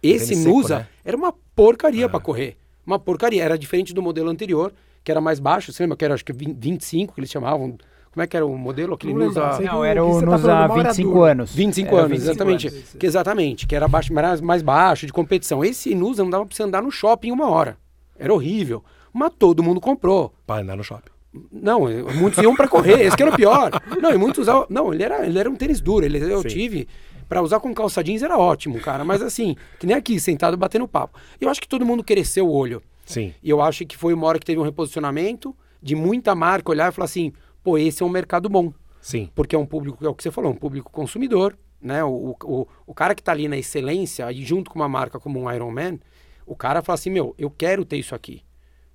Esse seco, Nusa né? era uma porcaria pra correr. Uma porcaria. Era diferente do modelo anterior, que era mais baixo. Você lembra que era acho que 20 25 que eles chamavam? Como é que era o modelo? Aquele Não Nusa... Não, o era que o você tá mal era 25 duro. anos. 25 Era anos, 25 exatamente. anos. Que exatamente, que era baixo, mais, mais baixo, de competição. Esse Nusa não dava pra você andar no shopping em uma hora. Era horrível. Mas todo mundo comprou. Para andar no shopping. Não, muitos iam pra correr, esse que era o pior. Não, e muitos usavam. Não, ele era, ele era um tênis duro. Ele, eu Sim. tive. Pra usar com calça jeans era ótimo, cara. Mas assim, que nem aqui, sentado batendo papo. Eu acho que todo mundo cresceu o olho. Sim. E eu acho que foi uma hora que teve um reposicionamento de muita marca olhar e falar assim: pô, esse é um mercado bom Sim. porque é um público, é o que você falou, um público consumidor, né? O, o, o cara que tá ali na excelência, e junto com uma marca como um Iron Man, o cara fala assim, meu, eu quero ter isso aqui.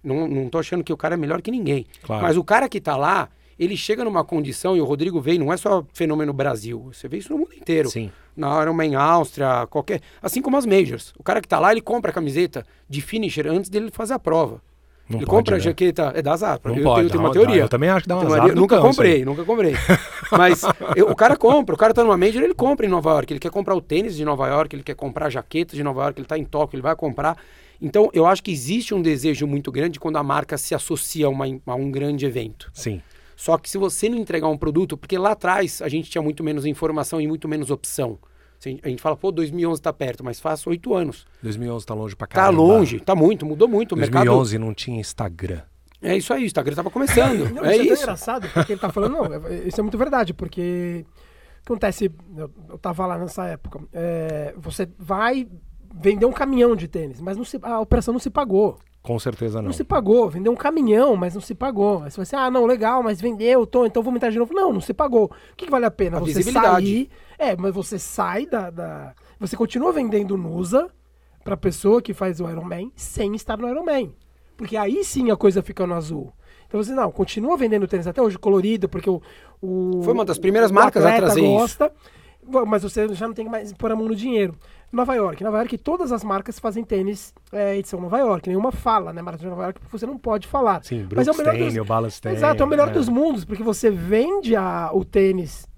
Não, não tô achando que o cara é melhor que ninguém. Claro. Mas o cara que tá lá, ele chega numa condição, e o Rodrigo veio, não é só fenômeno Brasil, você vê isso no mundo inteiro. Sim. Na Ironman Áustria, qualquer. Assim como as Majors. O cara que tá lá, ele compra a camiseta de finisher antes dele fazer a prova. Não ele pode, compra a né? jaqueta. É da azar. Não eu pode, tenho, dá uma uma- teoria. eu também acho que dá um Tenho azar Nunca cão comprei, nunca comprei. Mas eu- o cara compra, o cara tá numa Major, ele compra em Nova York. Ele quer comprar o tênis de Nova York, ele quer comprar a jaqueta de Nova York, ele tá em Tóquio, ele vai comprar. Então, eu acho que existe um desejo muito grande quando a marca se associa a, uma- a um grande evento. Sim. Só que se você não entregar um produto, porque lá atrás a gente tinha muito menos informação e muito menos opção. A gente fala, pô, 2011 tá perto, mas faz oito anos. 2011 tá longe pra Tá caramba. longe, tá muito, mudou muito. O mercado 2011 não tinha Instagram. É isso aí, o Instagram tava começando. Não, é isso é tão isso. engraçado, porque ele tá falando, não, é- isso é muito verdade, porque acontece, eu, eu tava lá nessa época, é, você vai vender um caminhão de tênis, mas não se- a operação não se pagou. Com certeza Não. não. se pagou, vendeu um caminhão, mas não se pagou. Aí você vai assim, ah, não, legal, mas vendeu, tô, então vou aumentar de novo. Não, não se pagou. O que, que vale a pena? A você visibilidade. sair. É, mas você sai da. da- Você continua vendendo Nusa pra pessoa que faz o Ironman sem estar no Ironman. Porque aí sim a coisa fica no azul. Então você, não, continua vendendo tênis até hoje colorido, porque o. o Foi uma das primeiras marcas a trazer isso. Mas você já não tem que mais pôr a mão no dinheiro. Nova York. Nova York, todas as marcas fazem tênis é, edição Nova York. Nenhuma fala, né? Maratona de Nova York, porque você não pode falar. Sim, Mas é o Brooks melhor tem, dos- New Balance tem. Exato, é o melhor né? dos mundos, porque você vende a- o tênis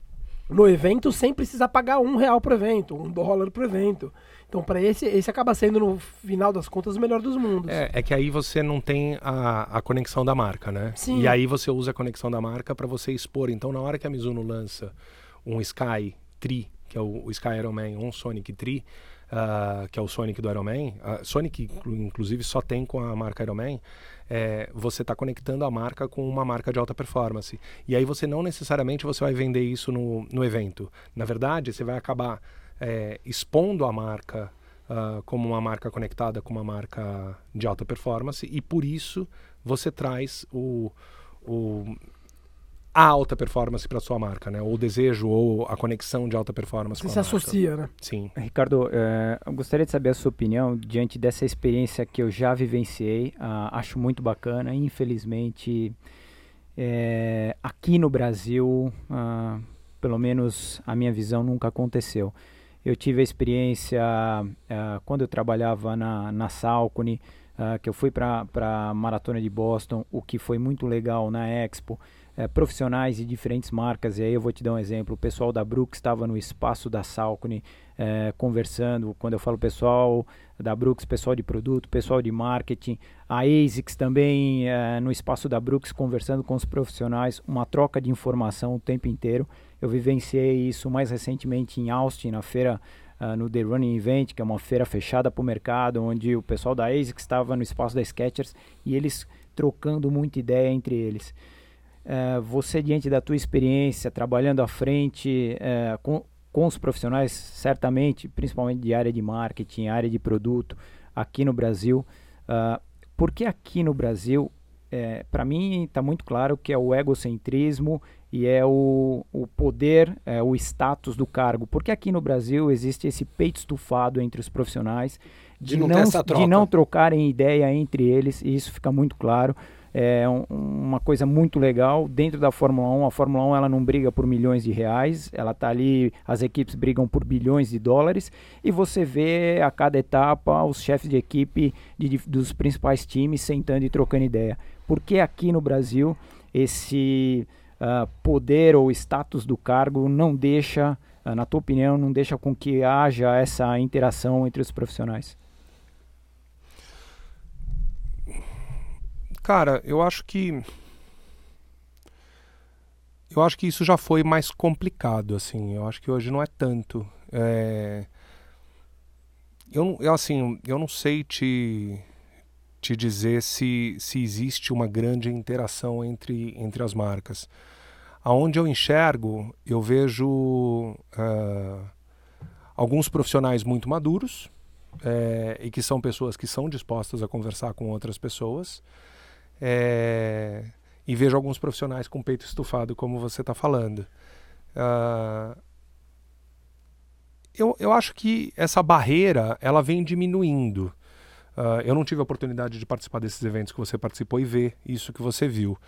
no evento sem precisar pagar um real pro evento, um dólar pro evento. Então, para esse, esse acaba sendo, no final das contas, o melhor dos mundos. É, é que aí você não tem a, a conexão da marca, né? Sim. E aí você usa a conexão da marca para você expor. Então, na hora que a Mizuno lança um Sky Tri, que é o, o Sky Ironman, ou um Sonic Tri, ah, que é o Sonic do Ironman, a Sonic, inclu- inclusive, só tem com a marca Ironman, é, você está conectando a marca com uma marca de alta performance. E aí você não necessariamente você vai vender isso no, no evento. Na verdade, você vai acabar é, expondo a marca ah, como uma marca conectada com uma marca de alta performance e por isso você traz o, o a alta performance para sua marca, né? Ou o desejo ou a conexão de alta performance Você com se a marca. associa, né? Sim. Ricardo, eh, eu gostaria de saber a sua opinião diante dessa experiência que eu já vivenciei. Ah, acho muito bacana. Infelizmente, eh, aqui no Brasil, ah, pelo menos a minha visão nunca aconteceu. Eu tive a experiência ah, quando eu trabalhava na, na Salcone, que eu fui para a Maratona de Boston, o que foi muito legal na Expo. Eh, profissionais de diferentes marcas, e aí eu vou te dar um exemplo. O pessoal da Brooks estava no espaço da Salcone eh, conversando. Quando eu falo pessoal da Brooks, pessoal de produto, pessoal de marketing, a ASICS também eh, no espaço da Brooks conversando com os profissionais, uma troca de informação o tempo inteiro. Eu vivenciei isso mais recentemente em Austin, na feira ah, no The Running Event, que é uma feira fechada para o mercado, onde o pessoal da ASICS estava no espaço da Skechers e eles trocando muita ideia entre eles. Eh, você, diante da tua experiência, trabalhando à frente eh, com, com os profissionais, certamente, principalmente de área de marketing, área de produto, aqui no Brasil, ah, porque aqui no Brasil, para mim, está muito claro que é o egocentrismo e é o, o poder, é o status do cargo. Porque aqui no Brasil existe esse peito estufado entre os profissionais De não ter essa troca. de não trocarem ideia entre eles, e isso fica muito claro. É um- uma coisa muito legal dentro da Fórmula 1. A Fórmula 1 ela não briga por milhões de reais, ela tá ali, as equipes brigam por bilhões de dólares e você vê a cada etapa os chefes de equipe de dif- dos principais times sentando e trocando ideia. Porque aqui no Brasil esse ah, poder ou status do cargo não deixa, ah, na tua opinião, não deixa com que haja essa interação entre os profissionais? Cara, eu acho que eu acho que isso já foi mais complicado, assim. Eu acho que hoje não é tanto. É... Eu, eu, assim, eu não sei te, te dizer se, se existe uma grande interação entre, entre as marcas. Aonde eu enxergo, eu vejo ah, alguns profissionais muito maduros é, e que são pessoas que são dispostas a conversar com outras pessoas. É, e vejo alguns profissionais com peito estufado, como você está falando. Ah, eu, eu acho que essa barreira ela vem diminuindo. Ah, eu não tive a oportunidade de participar desses eventos que você participou e ver isso que você viu.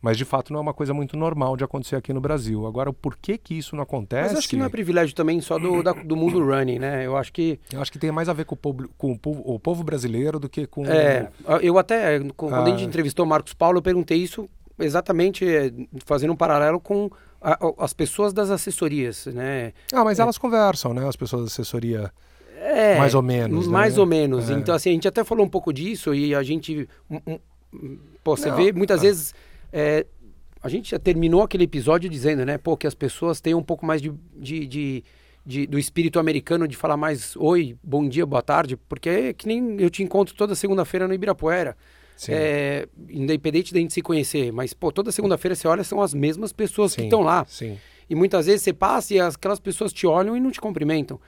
Mas de fato não é uma coisa muito normal de acontecer aqui no Brasil. Agora, o porquê que isso não acontece? Mas acho que não é privilégio também só do, da- do mundo running, né? Eu acho que. Eu acho que tem mais a ver com o povo, com o povo, o povo brasileiro do que com. É, eu até, quando a gente Ah. entrevistou o Marcos Paulo, eu perguntei isso exatamente eh, fazendo um paralelo com a- as pessoas das assessorias, né? Ah, mas elas conversam, né? As pessoas da assessoria. É, Mais ou menos, né? Mais ou menos. É. Então, assim, a gente até falou um pouco disso e a gente. um- um- pô, você Não, vê muitas ah. vezes. É, a gente já terminou aquele episódio dizendo, né, pô, que as pessoas tenham um pouco mais de, de, de- de- do espírito americano de falar mais oi, bom dia, boa tarde, porque é que nem eu te encontro toda segunda-feira no Ibirapuera. É, independente da gente se conhecer, mas, pô, toda segunda-feira você olha, são as mesmas pessoas que Sim, estão lá. Sim. E muitas vezes você passa e as- aquelas pessoas te olham e não te cumprimentam.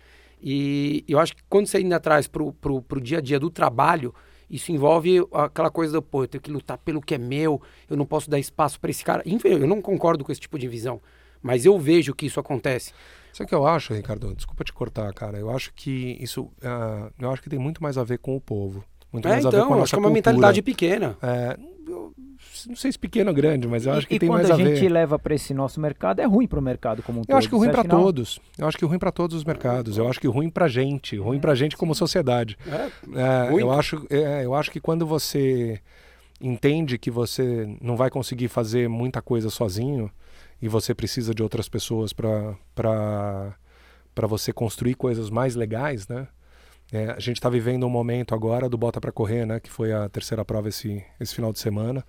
E eu acho que quando você ainda traz pro, pro dia a dia do trabalho, isso envolve aquela coisa do, pô, eu tenho que lutar pelo que é meu, eu não posso dar espaço para esse cara. Enfim, eu não concordo com esse tipo de visão, mas eu vejo que isso acontece. Sabe o que eu acho, Ricardo? Desculpa te cortar, cara. Eu acho que isso. ah, eu acho que tem muito mais a ver com o povo. Muito É, mais a ver com a então, nossa acho que é uma mentalidade pequena. É, eu não sei se pequeno ou grande, mas eu acho e, que e tem quando mais a a ver. gente leva para esse nosso mercado, é ruim para o mercado como um todo. Eu acho que ruim Você para todos. Eu acho que ruim para todos os mercados. Eu acho que ruim para gente, ruim para gente como sociedade. É, É, eu acho, é, eu acho que quando você entende que você não vai conseguir fazer muita coisa sozinho e você precisa de outras pessoas para para você construir coisas mais legais, né? É, a gente está vivendo um momento agora do Bota para Correr, né? Que foi a terceira prova esse, esse final de semana.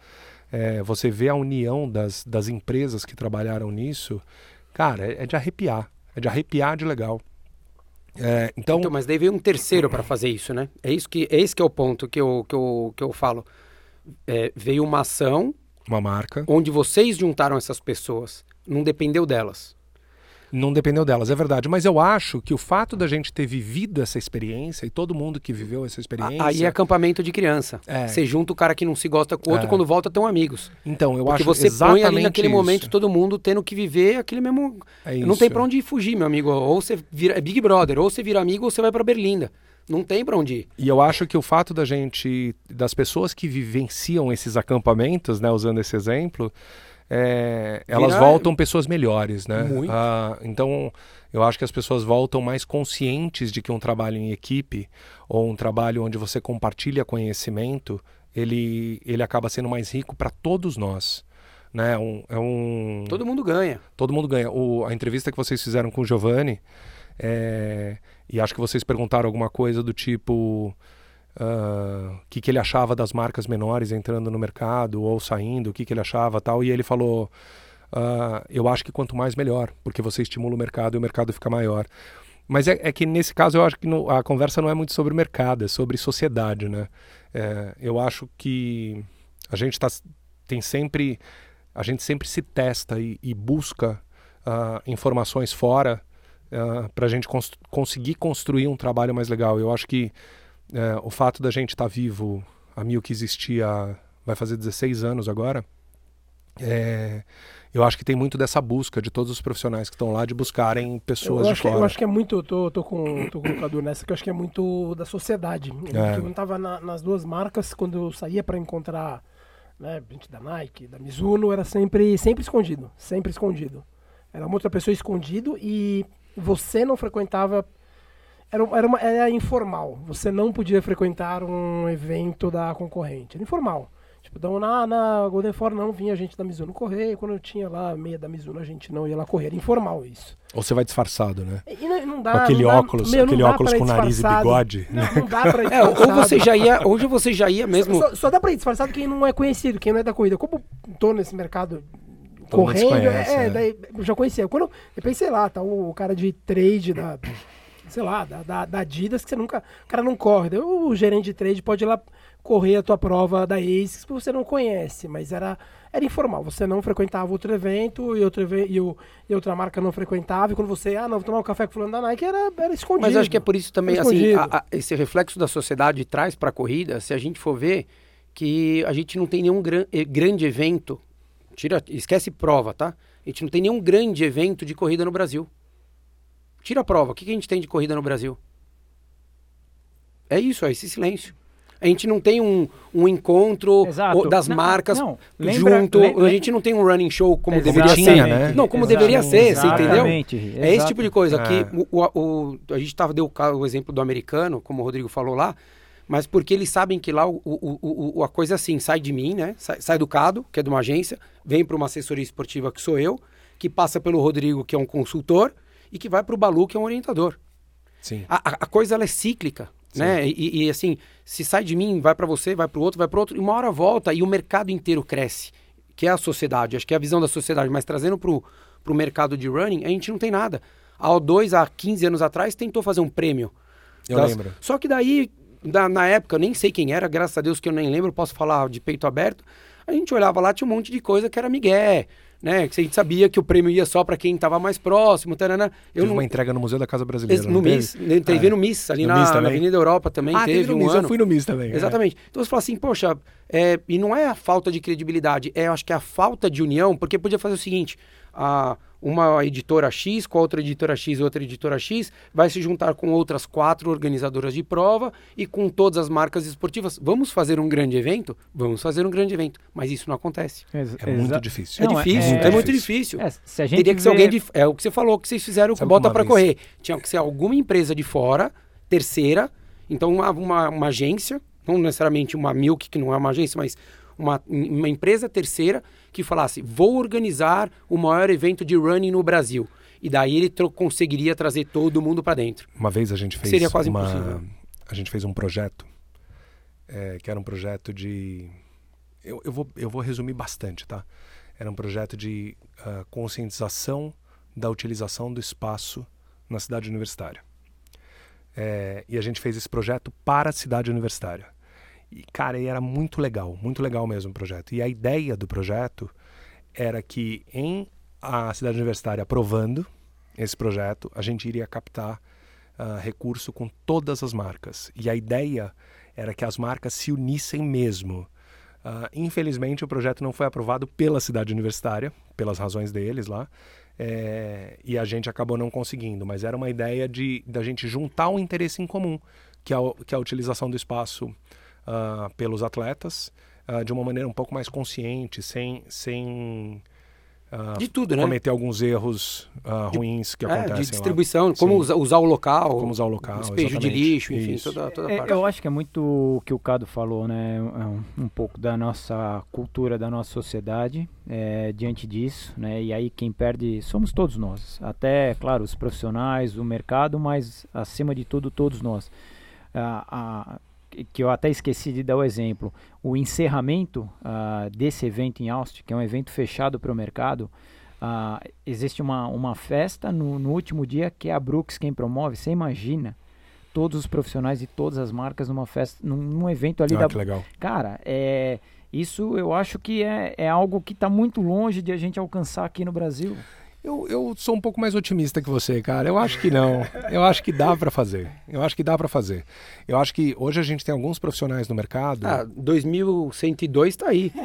É, você vê a união das, das empresas que trabalharam nisso, cara, é, é de arrepiar. É de arrepiar de legal. É, então, Então, mas daí veio um terceiro para fazer isso, né? É isso que é esse que é o ponto que eu, que eu, que eu falo. É, veio uma ação uma marca. onde vocês juntaram essas pessoas. Não dependeu delas. Não dependeu delas, é verdade. Mas eu acho que o fato da gente ter vivido essa experiência e todo mundo que viveu essa experiência. Aí é acampamento de criança. É. Você junta o cara que não se gosta com o outro, É. quando volta estão amigos. Então, eu Porque acho você exatamente põe ali naquele isso. momento todo mundo tendo que viver aquele mesmo. É Não tem pra onde fugir, meu amigo. Ou você vira. É Big Brother, ou você vira amigo ou você vai pra Berlinda. Não tem pra onde ir. E eu acho que o fato da gente, das pessoas que vivenciam esses acampamentos, né, usando esse exemplo, é, elas Vira- voltam pessoas melhores, né? Muito. Ah, então, eu acho que as pessoas voltam mais conscientes de que um trabalho em equipe ou um trabalho onde você compartilha conhecimento, ele, ele acaba sendo mais rico para todos nós. Né? Um, é um, Todo mundo ganha. todo mundo ganha. O- a entrevista que vocês fizeram com o Giovanni, é, e acho que vocês perguntaram alguma coisa do tipo ah, o que, que ele achava das marcas menores entrando no mercado ou saindo, o que, que ele achava tal, e ele falou. ah, eu acho que quanto mais melhor, porque você estimula o mercado e o mercado fica maior. Mas é, é que nesse caso eu acho que no- a conversa não é muito sobre mercado, é sobre sociedade, né? É, eu acho que a gente tá, tem sempre, a gente sempre se testa e, e busca ah, informações fora para a gente cons- conseguir construir um trabalho mais legal. Eu acho que eh, o fato da gente estar vivo, a Mil que existia, vai fazer 16 anos agora, é, eu acho que tem muito dessa busca de todos os profissionais que estão lá de buscarem pessoas Eu de acho, que, fora. eu acho que é muito, eu tô, tô, com, tô com o Cadu nessa, que eu acho que é muito da sociedade. É. Eu não tava na- nas duas marcas, quando eu saía para encontrar né, gente da Nike, da Mizuno, era sempre, sempre escondido, sempre escondido. Era uma outra pessoa escondido e você não frequentava, era, era, uma, era informal, você não podia frequentar um evento da concorrente, era informal. Tipo, então na, na Golden Four não vinha gente da Mizuno correr, e quando eu tinha lá meia da Mizuno a gente não ia lá correr, era informal isso. Ou você vai disfarçado, né? E não, não dá, com aquele não dá- óculos, meu, aquele óculos com nariz e bigode. Não, né? não dá pra ir É, ou você já ia, hoje você já ia mesmo. Só, só dá pra ir disfarçado quem não é conhecido, quem não é da corrida. Como tô nesse mercado Todo correndo, conhece, é, é. daí eu já conhecia. Quando eu pensei lá, tá o cara de trade da, sei lá, da, da, da Adidas, que você nunca, o cara não corre. O gerente de trade pode ir lá correr a tua prova da ASICS que você não conhece, mas era, era informal. Você não frequentava outro evento e, outro e, o- e outra marca não frequentava. E quando você, ah, não, vou tomar um café com o fulano da Nike, era, era escondido. Mas acho que é por isso também, assim, a- a- esse reflexo da sociedade traz para a corrida, se a gente for ver que a gente não tem nenhum gran- eh, grande evento, tira, esquece prova, tá? A gente não tem nenhum grande evento de corrida no Brasil. Tira a prova, o que, que a gente tem de corrida no Brasil? É isso, é esse silêncio. A gente não tem um, um encontro Exato. das Não, marcas não. Lembra- junto. lem- A gente não tem um running show como Exatamente. deveria ser. Tinha, né? Não, como Exato. deveria ser, você entendeu? Exatamente, É esse tipo de coisa. É. Que o, o- o- a gente tava, deu o, exemplo do americano, como o Rodrigo falou lá, mas porque eles sabem que lá o, o- o- o- a coisa é assim, sai de mim, né? Sai, sai do Cado, que é de uma agência, vem para uma assessoria esportiva que sou eu, que passa pelo Rodrigo, que é um consultor, e que vai para o Balu, que é um orientador. Sim. A, a- coisa ela é cíclica, né? E, e, assim, se sai de mim, vai para você, vai para o outro, vai para outro, e uma hora volta e o mercado inteiro cresce, que é a sociedade. Acho que é a visão da sociedade, mas trazendo para o mercado de running, a gente não tem nada. A O2, há 15 anos atrás, tentou fazer um prêmio. Eu lembro. Só que daí da- na época, eu nem sei quem era, graças a Deus que eu nem lembro, posso falar de peito aberto. A gente olhava lá, tinha um monte de coisa que era migué, né? Que a gente sabia que o prêmio ia só para quem estava mais próximo, tarana. Eu Teve não, uma entrega no Museu da Casa Brasileira. No teve? MIS, né, teve É. no MIS, ali No na, MIS na? Avenida Europa também Ah, teve no um MIS, ano. eu fui no MIS também. é. Exatamente. Então você fala assim, poxa, é, e não é a falta de credibilidade, é acho que é a falta de união, porque podia fazer o seguinte: a, uma editora X com a outra editora X e outra editora X vai se juntar com outras quatro organizadoras de prova e com todas as marcas esportivas. Vamos fazer um grande evento? Vamos fazer um grande evento. Mas isso não acontece. Ex- É muito difícil. É Não, difícil, é, é- muito difícil. É, se a gente Teria que ser alguém de. É o que você falou que vocês fizeram Sabe Bota para Correr. Tinha que ser alguma empresa de fora, terceira, então uma, uma, uma agência, não necessariamente uma Milk, que não é uma agência, mas uma, uma empresa terceira que falasse: vou organizar o maior evento de running no Brasil. E daí ele conseguiria trazer todo mundo para dentro. Uma vez a gente fez Seria quase uma, impossível. a gente fez um projeto é, que era um projeto de eu, eu, vou, eu vou resumir bastante, tá? Era um projeto de ah, conscientização da utilização do espaço na cidade universitária. É, e a gente fez esse projeto para a cidade universitária. E, cara, e era muito legal, muito legal mesmo o projeto. E a ideia do projeto era que em a cidade universitária aprovando esse projeto, a gente iria captar ah, recurso com todas as marcas. E a ideia era que as marcas se unissem mesmo. Ah, infelizmente, o projeto não foi aprovado pela cidade universitária, pelas razões deles lá, é, e a gente acabou não conseguindo. Mas era uma ideia de da gente juntar um interesse em comum, que é, o- que é a utilização do espaço ah, pelos atletas, ah, de uma maneira um pouco mais consciente, sem, sem ah, De tudo, né? cometer alguns erros ah, ruins que É, acontecem de lá. distribuição, como Sim. usar, usar o local, Como usar o local, despejo de lixo, enfim, Isso. toda, toda a É, parte. eu acho que é muito o que o Cado falou, né? É Um, um pouco da nossa cultura, da nossa sociedade é, diante disso, né? E aí quem perde somos todos nós. Até, claro, os profissionais, o mercado, mas acima de tudo todos nós. Ah, ah, que- eu até esqueci de dar o exemplo. O encerramento ah, desse evento em Austin, que é um evento fechado para o mercado, ah, existe uma, uma festa no, no último dia que é a Brooks quem promove. Você imagina todos os profissionais de todas as marcas numa festa, num, num evento ali Ah, da. que legal. Cara, é. Isso eu acho que é, é algo que está muito longe de a gente alcançar aqui no Brasil. Eu, eu sou um pouco mais otimista que você, cara. Eu acho que não. Eu acho que dá pra fazer. Eu acho que dá pra fazer. Eu acho que hoje a gente tem alguns profissionais no mercado. Ah, 2102 tá aí.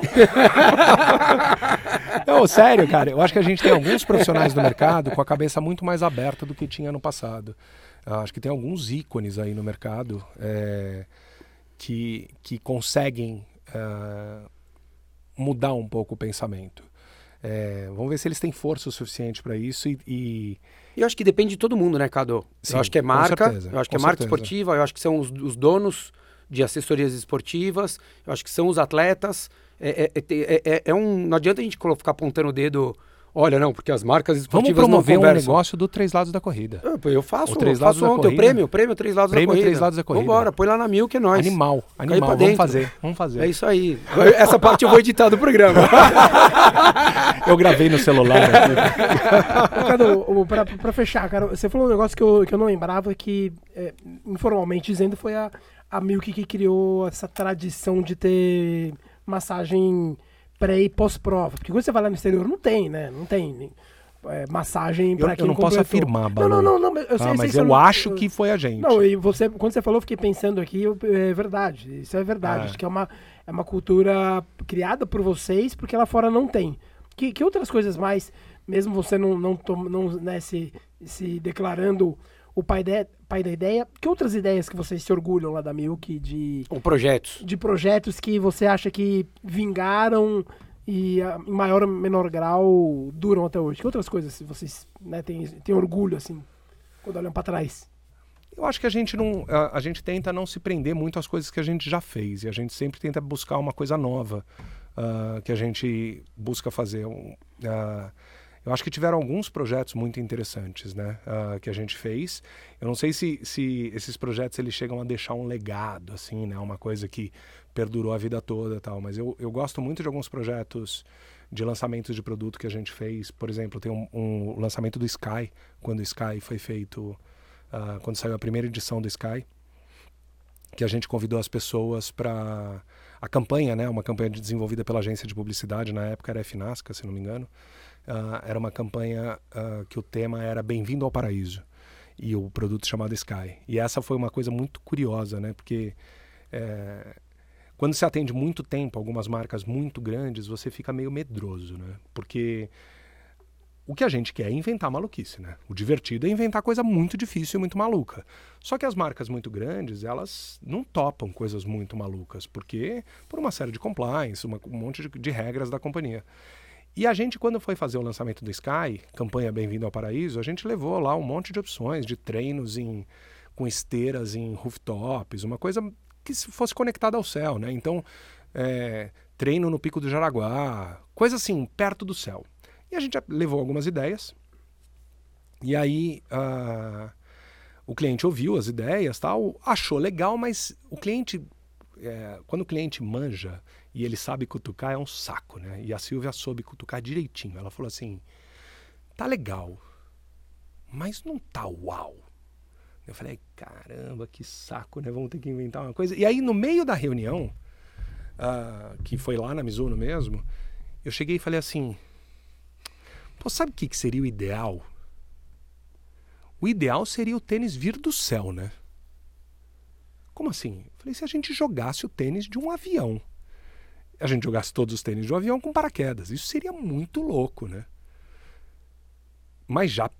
Não, sério, cara. Eu acho que a gente tem alguns profissionais no mercado com a cabeça muito mais aberta do que tinha no passado. Eu acho que tem alguns ícones aí no mercado é, que, que conseguem é, mudar um pouco o pensamento. É, vamos ver se eles têm força o suficiente para isso e, e eu acho que depende de todo mundo, né, Cado? Sim, eu acho que é marca, certeza, eu acho que é marca certeza. esportiva, eu acho que são os, os donos de assessorias esportivas, eu acho que são os atletas. É, é- é- é- é um, não adianta a gente ficar apontando o dedo, olha, não, porque as marcas vamos esportivas promover não um conversam. negócio do três lados da corrida. Ah, pô, Eu faço, O Três eu Lados faço da ontem o Corrida. prêmio, o prêmio Três Lados Prêmio da Corrida. Três Lados da Corrida. Vambora, põe lá na mil que é nóis. Animal, animal. Vamos dentro. fazer, vamos fazer. É isso aí. Essa parte eu vou editar do programa. Eu gravei no celular. Cadu, o- pra, pra fechar, cara, você falou um negócio que eu, que eu não lembrava que, é, informalmente dizendo, foi a, a Milk que criou essa tradição de ter massagem pré e pós-prova. Porque quando você vai lá no exterior, não tem, né? Não tem é, massagem Eu, pra eu quem não posso completou. afirmar, Não, Balu. não, não, não, eu sei, Ah, sei mas você eu não- acho que foi a gente. Não, e você, quando você falou, eu fiquei pensando aqui, eu- é verdade, isso é verdade. Ah. Acho que é uma, é uma cultura criada por vocês, porque lá fora não tem. Que, que outras coisas mais, mesmo você não, não, tom- não né, se, se declarando o pai, de, pai da ideia, que outras ideias que vocês se orgulham lá da Milk de, Com projetos. de projetos que você acha que vingaram e ah, em maior ou menor grau duram até hoje? Que outras coisas vocês né, têm, têm orgulho, assim, quando olham pra trás? Eu acho que a gente não, a, a gente tenta não se prender muito às coisas que a gente já fez e a gente sempre tenta buscar uma coisa nova ah, que a gente busca fazer. Um, ah, eu acho que tiveram alguns projetos muito interessantes, né, ah, que a gente fez. Eu não sei se, se esses projetos eles chegam a deixar um legado, assim, né, uma coisa que perdurou a vida toda, tal. Mas eu, eu gosto muito de alguns projetos de lançamentos de produto que a gente fez. Por exemplo, tem um, um lançamento do Sky, quando o Sky foi feito ah, quando saiu a primeira edição do Sky, que a gente convidou as pessoas para a campanha, né, uma campanha desenvolvida pela agência de publicidade na época era a FNASCA, se não me engano. Uh, era uma campanha uh, que o tema era Bem-vindo ao Paraíso e o produto chamado Sky. E essa foi uma coisa muito curiosa, né, porque é, quando se atende muito tempo algumas marcas muito grandes, você fica meio medroso, né, porque o que a gente quer é inventar maluquice, né? O divertido é inventar coisa muito difícil e muito maluca. Só que as marcas muito grandes, elas não topam coisas muito malucas, porque por uma série de compliance, uma, um monte de, de regras da companhia. E a gente, quando foi fazer o lançamento do Sky, campanha Bem-vindo ao Paraíso, a gente levou lá um monte de opções de treinos em, com esteiras em rooftops, uma coisa que fosse conectada ao céu, né? Então, é, treino no Pico do Jaraguá, coisa assim, perto do céu. E a gente levou algumas ideias. E aí uh, o cliente ouviu as ideias, tal, achou legal, mas o cliente, é, quando o cliente manja e ele sabe cutucar, é um saco, né? E a Silvia soube cutucar direitinho. Ela falou assim: tá legal, mas não tá uau. Eu falei, caramba, que saco, né? Vamos ter que inventar uma coisa. E aí, no meio da reunião, uh, que foi lá na Mizuno mesmo, eu cheguei e falei assim: Pô, sabe o que, que seria o ideal? O ideal seria o tênis vir do céu, né? Como assim? Eu falei, se a gente jogasse o tênis de um avião. A gente jogasse todos os tênis de um avião com paraquedas. Isso seria muito louco, né? Mas já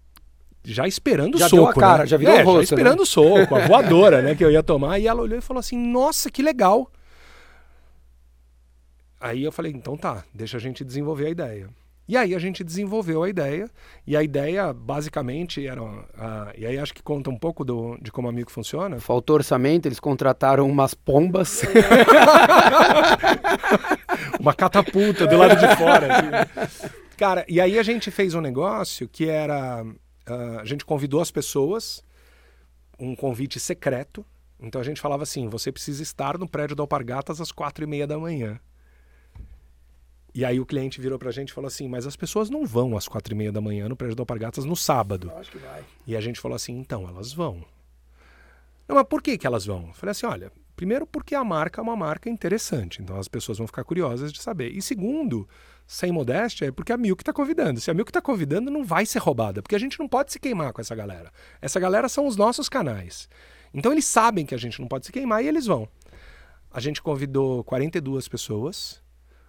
já esperando já soco, deu a cara, né? Já virou é, rosto, já esperando né? soco, a voadora, né, que eu ia tomar. E ela olhou e falou assim: "Nossa, que legal". Aí eu falei: "Então tá, deixa a gente desenvolver a ideia". E aí a gente desenvolveu a ideia, e a ideia basicamente era. Uh, e aí acho que conta um pouco do, de como a Amigo funciona. Faltou orçamento, eles contrataram umas pombas. Uma catapulta do lado de fora. Assim. Cara, e aí a gente fez um negócio que era. Uh, a gente convidou as pessoas, um convite secreto. Então a gente falava assim: você precisa estar no prédio da Alpargatas às quatro e meia da manhã. E aí o cliente virou pra gente e falou assim, mas as pessoas não vão às quatro e meia da manhã no prédio do Alpargatas no sábado. Eu acho que vai. E a gente falou assim, então, elas vão. Não, mas por que, que elas vão? Eu falei assim, olha, primeiro porque a marca é uma marca interessante, então as pessoas vão ficar curiosas de saber. E segundo, sem modéstia, é porque a Milk está convidando. Se a Milk está convidando, não vai ser roubada, porque a gente não pode se queimar com essa galera. Essa galera são os nossos canais. Então eles sabem que a gente não pode se queimar e eles vão. A gente convidou 42 pessoas,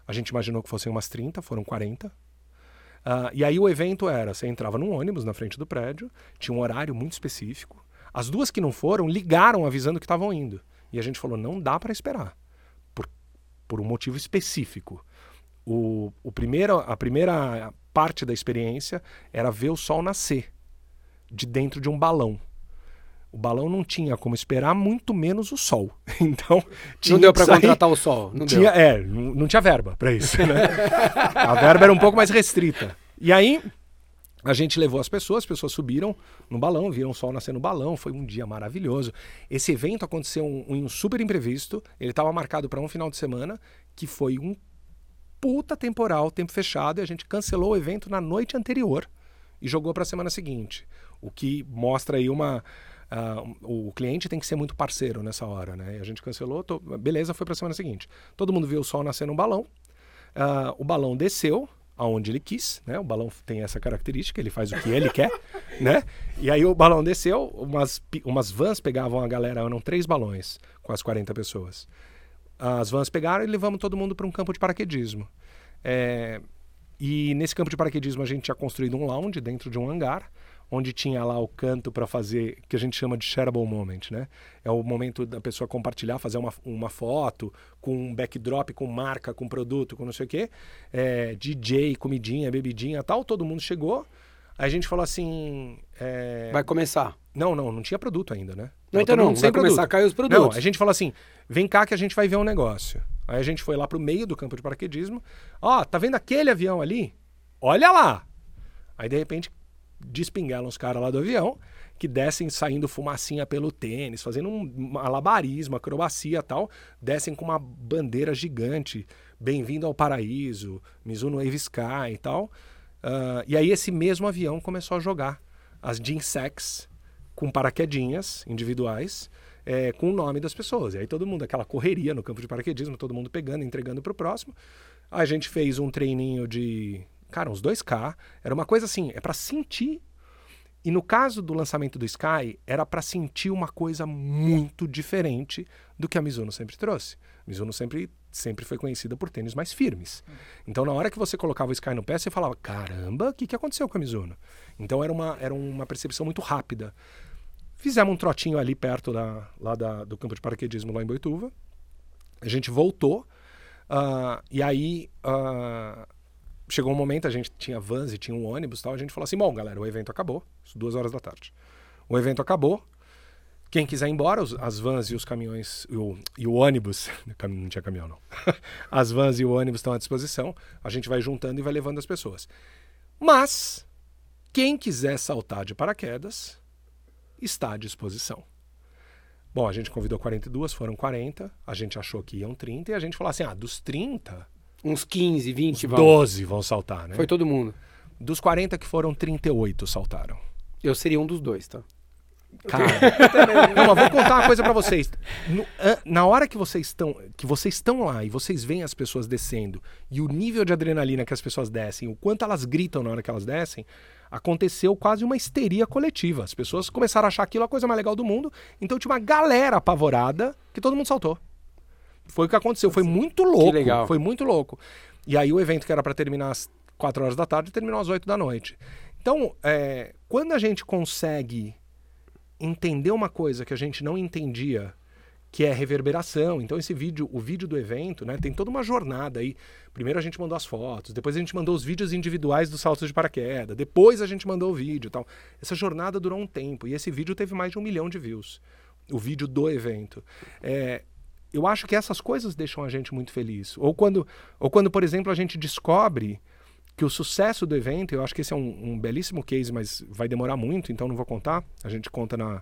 a gente imaginou que fossem umas 30, foram 40. Uh, e aí o evento era, você entrava num ônibus na frente do prédio, tinha um horário muito específico. As duas que não foram ligaram avisando que estavam indo. E a gente falou, não dá para esperar. Por, por um motivo específico. O, o primeiro, a primeira parte da experiência era ver o sol nascer de dentro de um balão. O balão não tinha como esperar, muito menos o sol. Então, não deu para contratar o sol. Não tinha, deu. É, não, não tinha verba para isso. Né? a verba era um pouco mais restrita. E aí, a gente levou as pessoas, as pessoas subiram no balão, viram o sol nascer no balão, foi um dia maravilhoso. Esse evento aconteceu um, um super imprevisto, ele estava marcado para um final de semana, que foi um puta temporal, tempo fechado, e a gente cancelou o evento na noite anterior e jogou para a semana seguinte. O que mostra aí uma Uh, o cliente tem que ser muito parceiro nessa hora, né? E a gente cancelou, tô, beleza, foi para a semana seguinte. Todo mundo viu o sol nascer no balão, uh, o balão desceu aonde ele quis, né? O balão tem essa característica, ele faz o que ele quer, né? E aí o balão desceu, umas, umas vans pegavam a galera, eram três balões com as 40 pessoas. As vans pegaram e levamos todo mundo para um campo de paraquedismo. É, e nesse campo de paraquedismo a gente tinha construído um lounge dentro de um hangar, onde tinha lá o canto para fazer, que a gente chama de shareable moment, né? É o momento da pessoa compartilhar, fazer uma, uma foto com um backdrop, com marca, com produto, com não sei o quê. É, DJ, comidinha, bebidinha tal. Todo mundo chegou. Aí a gente falou assim... É... Vai começar. Não, não, não tinha produto ainda, né? Não, então não, vai começar a cair os produtos. Não, a gente falou assim, vem cá que a gente vai ver um negócio. Aí a gente foi lá pro meio do campo de paraquedismo. Ó, tá vendo aquele avião ali? Olha lá! Aí, de repente, despingaram os caras lá do avião, que descem saindo fumacinha pelo tênis, fazendo um malabarismo, acrobacia tal, descem com uma bandeira gigante, bem-vindo ao paraíso, Mizuno Wave Sky e tal. Uh, e aí esse mesmo avião começou a jogar as Jinsex com paraquedinhas individuais, é, com o nome das pessoas. E aí todo mundo, aquela correria no campo de paraquedismo, todo mundo pegando, entregando para o próximo. A gente fez um treininho de, cara, uns 2K. Era uma coisa assim, é para sentir. E no caso do lançamento do Sky, era para sentir uma coisa muito diferente do que a Mizuno sempre trouxe. A Mizuno sempre, sempre foi conhecida por tênis mais firmes. Então, na hora que você colocava o Sky no pé, você falava: caramba, o que, que aconteceu com a Mizuno? Então, era uma, era uma percepção muito rápida. Fizemos um trotinho ali perto da, lá da, do campo de paraquedismo, lá em Boituva. A gente voltou. Uh, e aí uh, chegou um momento, a gente tinha vans e tinha um ônibus tal. A gente falou assim: bom, galera, o evento acabou. Duas horas da tarde. O evento acabou. Quem quiser ir embora, as vans e os caminhões e o, e o ônibus, não tinha caminhão não, as vans e o ônibus estão à disposição, a gente vai juntando e vai levando as pessoas. Mas, quem quiser saltar de paraquedas, está à disposição. Bom, a gente convidou 42, foram 40, a gente achou que iam 30 e a gente falou assim: ah, dos 30. Uns 15, 20 vão. 12 vão saltar, né? Foi todo mundo. Dos 40 que foram, 38 saltaram. Eu seria um dos dois, tá? Cara, não, mas vou contar uma coisa para vocês. No, na hora que vocês estão, que vocês estão lá e vocês veem as pessoas descendo e o nível de adrenalina que as pessoas descem, o quanto elas gritam na hora que elas descem, aconteceu quase uma histeria coletiva. As pessoas começaram a achar aquilo a coisa mais legal do mundo. Então tinha uma galera apavorada que todo mundo saltou. Foi o que aconteceu. Foi muito louco. Que legal. Foi muito louco. E aí o evento que era para terminar às 4 horas da tarde terminou às 8 da noite. Então, é, quando a gente consegue entender uma coisa que a gente não entendia que é reverberação. Então esse vídeo, o vídeo do evento, né, tem toda uma jornada aí. Primeiro a gente mandou as fotos, depois a gente mandou os vídeos individuais dos saltos de paraquedas, depois a gente mandou o vídeo, tal. Essa jornada durou um tempo e esse vídeo teve mais de um milhão de views. O vídeo do evento. É, eu acho que essas coisas deixam a gente muito feliz. Ou quando, ou quando, por exemplo, a gente descobre que o sucesso do evento, eu acho que esse é um, um belíssimo case, mas vai demorar muito, então não vou contar. A gente conta na,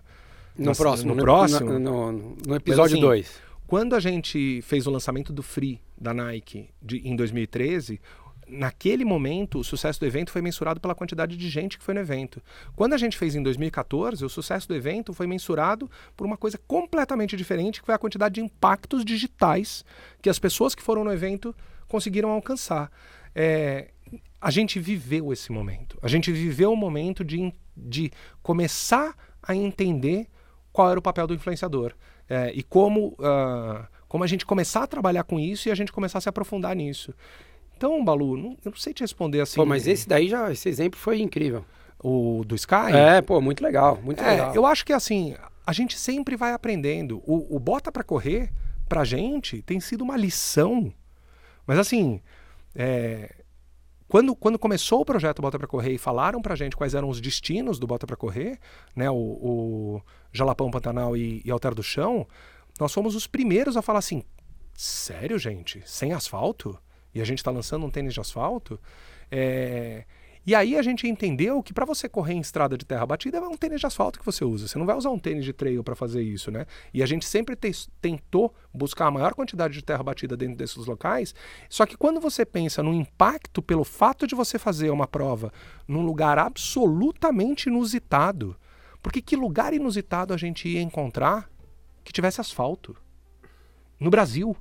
no, próximo, no, próximo. No, no, no episódio 2. Assim, quando a gente fez o lançamento do Free da Nike de, em 2013, naquele momento, o sucesso do evento foi mensurado pela quantidade de gente que foi no evento. Quando a gente fez em 2014, o sucesso do evento foi mensurado por uma coisa completamente diferente, que foi a quantidade de impactos digitais que as pessoas que foram no evento conseguiram alcançar. É, a gente viveu esse momento. A gente viveu o momento de, de começar a entender qual era o papel do influenciador. É, e como, uh, como a gente começar a trabalhar com isso e a gente começar a se aprofundar nisso. Então, Balu, não, eu não sei te responder assim. Pô, mas esse daí já, esse exemplo foi incrível. O do Sky? É, pô, muito legal, muito é, legal. Eu acho que assim, a gente sempre vai aprendendo. O, o Bota para Correr, pra gente, tem sido uma lição. Mas assim, é, quando, quando começou o projeto Bota para Correr e falaram para gente quais eram os destinos do Bota para Correr, né, o, o Jalapão Pantanal e, e Alter do Chão, nós fomos os primeiros a falar assim: sério, gente? Sem asfalto? E a gente está lançando um tênis de asfalto? É, e aí a gente entendeu que para você correr em estrada de terra batida é um tênis de asfalto que você usa. Você não vai usar um tênis de trail para fazer isso, né? E a gente sempre te tentou buscar a maior quantidade de terra batida dentro desses locais. Só que quando você pensa no impacto pelo fato de você fazer uma prova num lugar absolutamente inusitado, porque que lugar inusitado a gente ia encontrar que tivesse asfalto? No Brasil,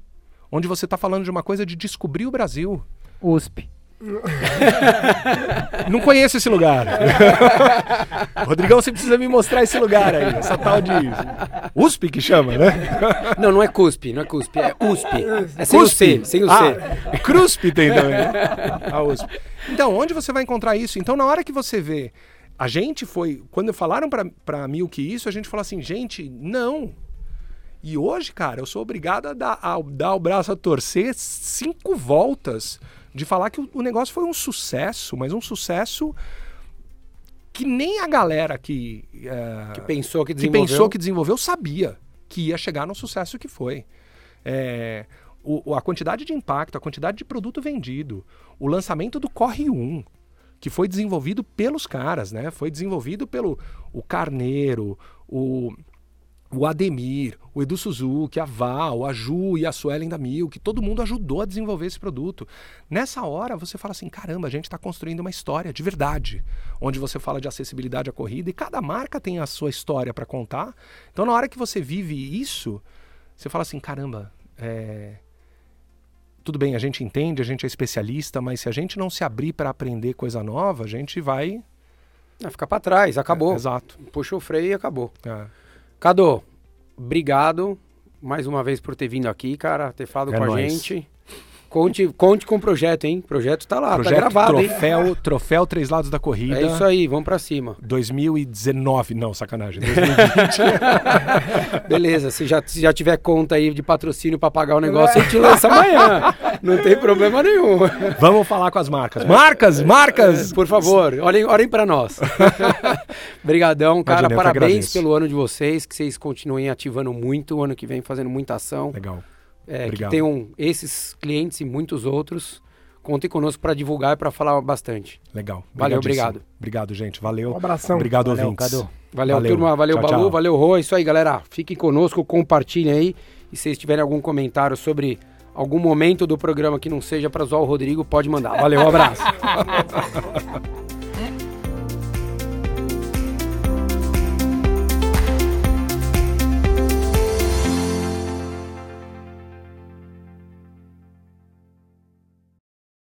onde você está falando de uma coisa de descobrir o Brasil. USP. Não conheço esse lugar. Rodrigão, você precisa me mostrar esse lugar aí, essa tal de USP que chama, né? Não, não é CUSP, não é CUSP, é USP. É sem CUSP. o C, sem o C. Ah, CRUSP tem também, né? A USP. Então, onde você vai encontrar isso? Então, na hora que você vê, a gente foi, quando falaram pra, pra Milk isso, a gente falou assim, gente, não. E hoje, cara, eu sou obrigado a dar, a dar o braço a torcer cinco voltas de falar que o, negócio foi um sucesso, mas um sucesso que nem a galera que, é, que, pensou, que, que pensou que desenvolveu sabia que ia chegar no sucesso que foi. É, o, a quantidade de impacto, a quantidade de produto vendido, o lançamento do Corre 1, que foi desenvolvido pelos caras, né? Foi desenvolvido pelo o Carneiro, o, o Ademir, o Edu Suzuki, a Val, a Ju e a Suelen da Milk, todo mundo ajudou a desenvolver esse produto. Nessa hora você fala assim, caramba, a gente está construindo uma história de verdade, onde você fala de acessibilidade à corrida e cada marca tem a sua história para contar. Então na hora que você vive isso, você fala assim, caramba, é... tudo bem, a gente entende, a gente é especialista, mas se a gente não se abrir para aprender coisa nova, a gente vai... Vai ficar para trás, acabou. É, exato. Puxa o freio e acabou. É. Cadu, obrigado mais uma vez por ter vindo aqui, cara, ter falado É com a nóis. gente. Conte, conte com o projeto, hein? O projeto tá lá, Projeto tá gravado, hein? troféu, troféu Três Lados da Corrida. É isso aí, vamos pra cima. 2019, não, sacanagem. 2020. Beleza, se já, se já tiver conta aí de patrocínio pra pagar o negócio, a gente lança amanhã. Não tem problema nenhum. Vamos falar com as marcas. Marcas, marcas! Por favor, olhem, olhem pra nós. Obrigadão, cara. Imagina, parabéns pelo ano de vocês, que vocês continuem ativando muito, o ano que vem fazendo muita ação. Legal. É, que tenham esses clientes e muitos outros. Contem conosco para divulgar e para falar bastante. Legal. Valeu, obrigado. Obrigado, gente. Valeu. Um abração. Obrigado, Valeu, ouvintes. Cadu. Valeu, Valeu. turma. Valeu, Tchau, Balu. tchau. Valeu, Rô. É isso aí, galera. Fiquem conosco, compartilhem aí. E se vocês tiverem algum comentário sobre algum momento do programa que não seja para zoar o Rodrigo, pode mandar. Valeu, um abraço.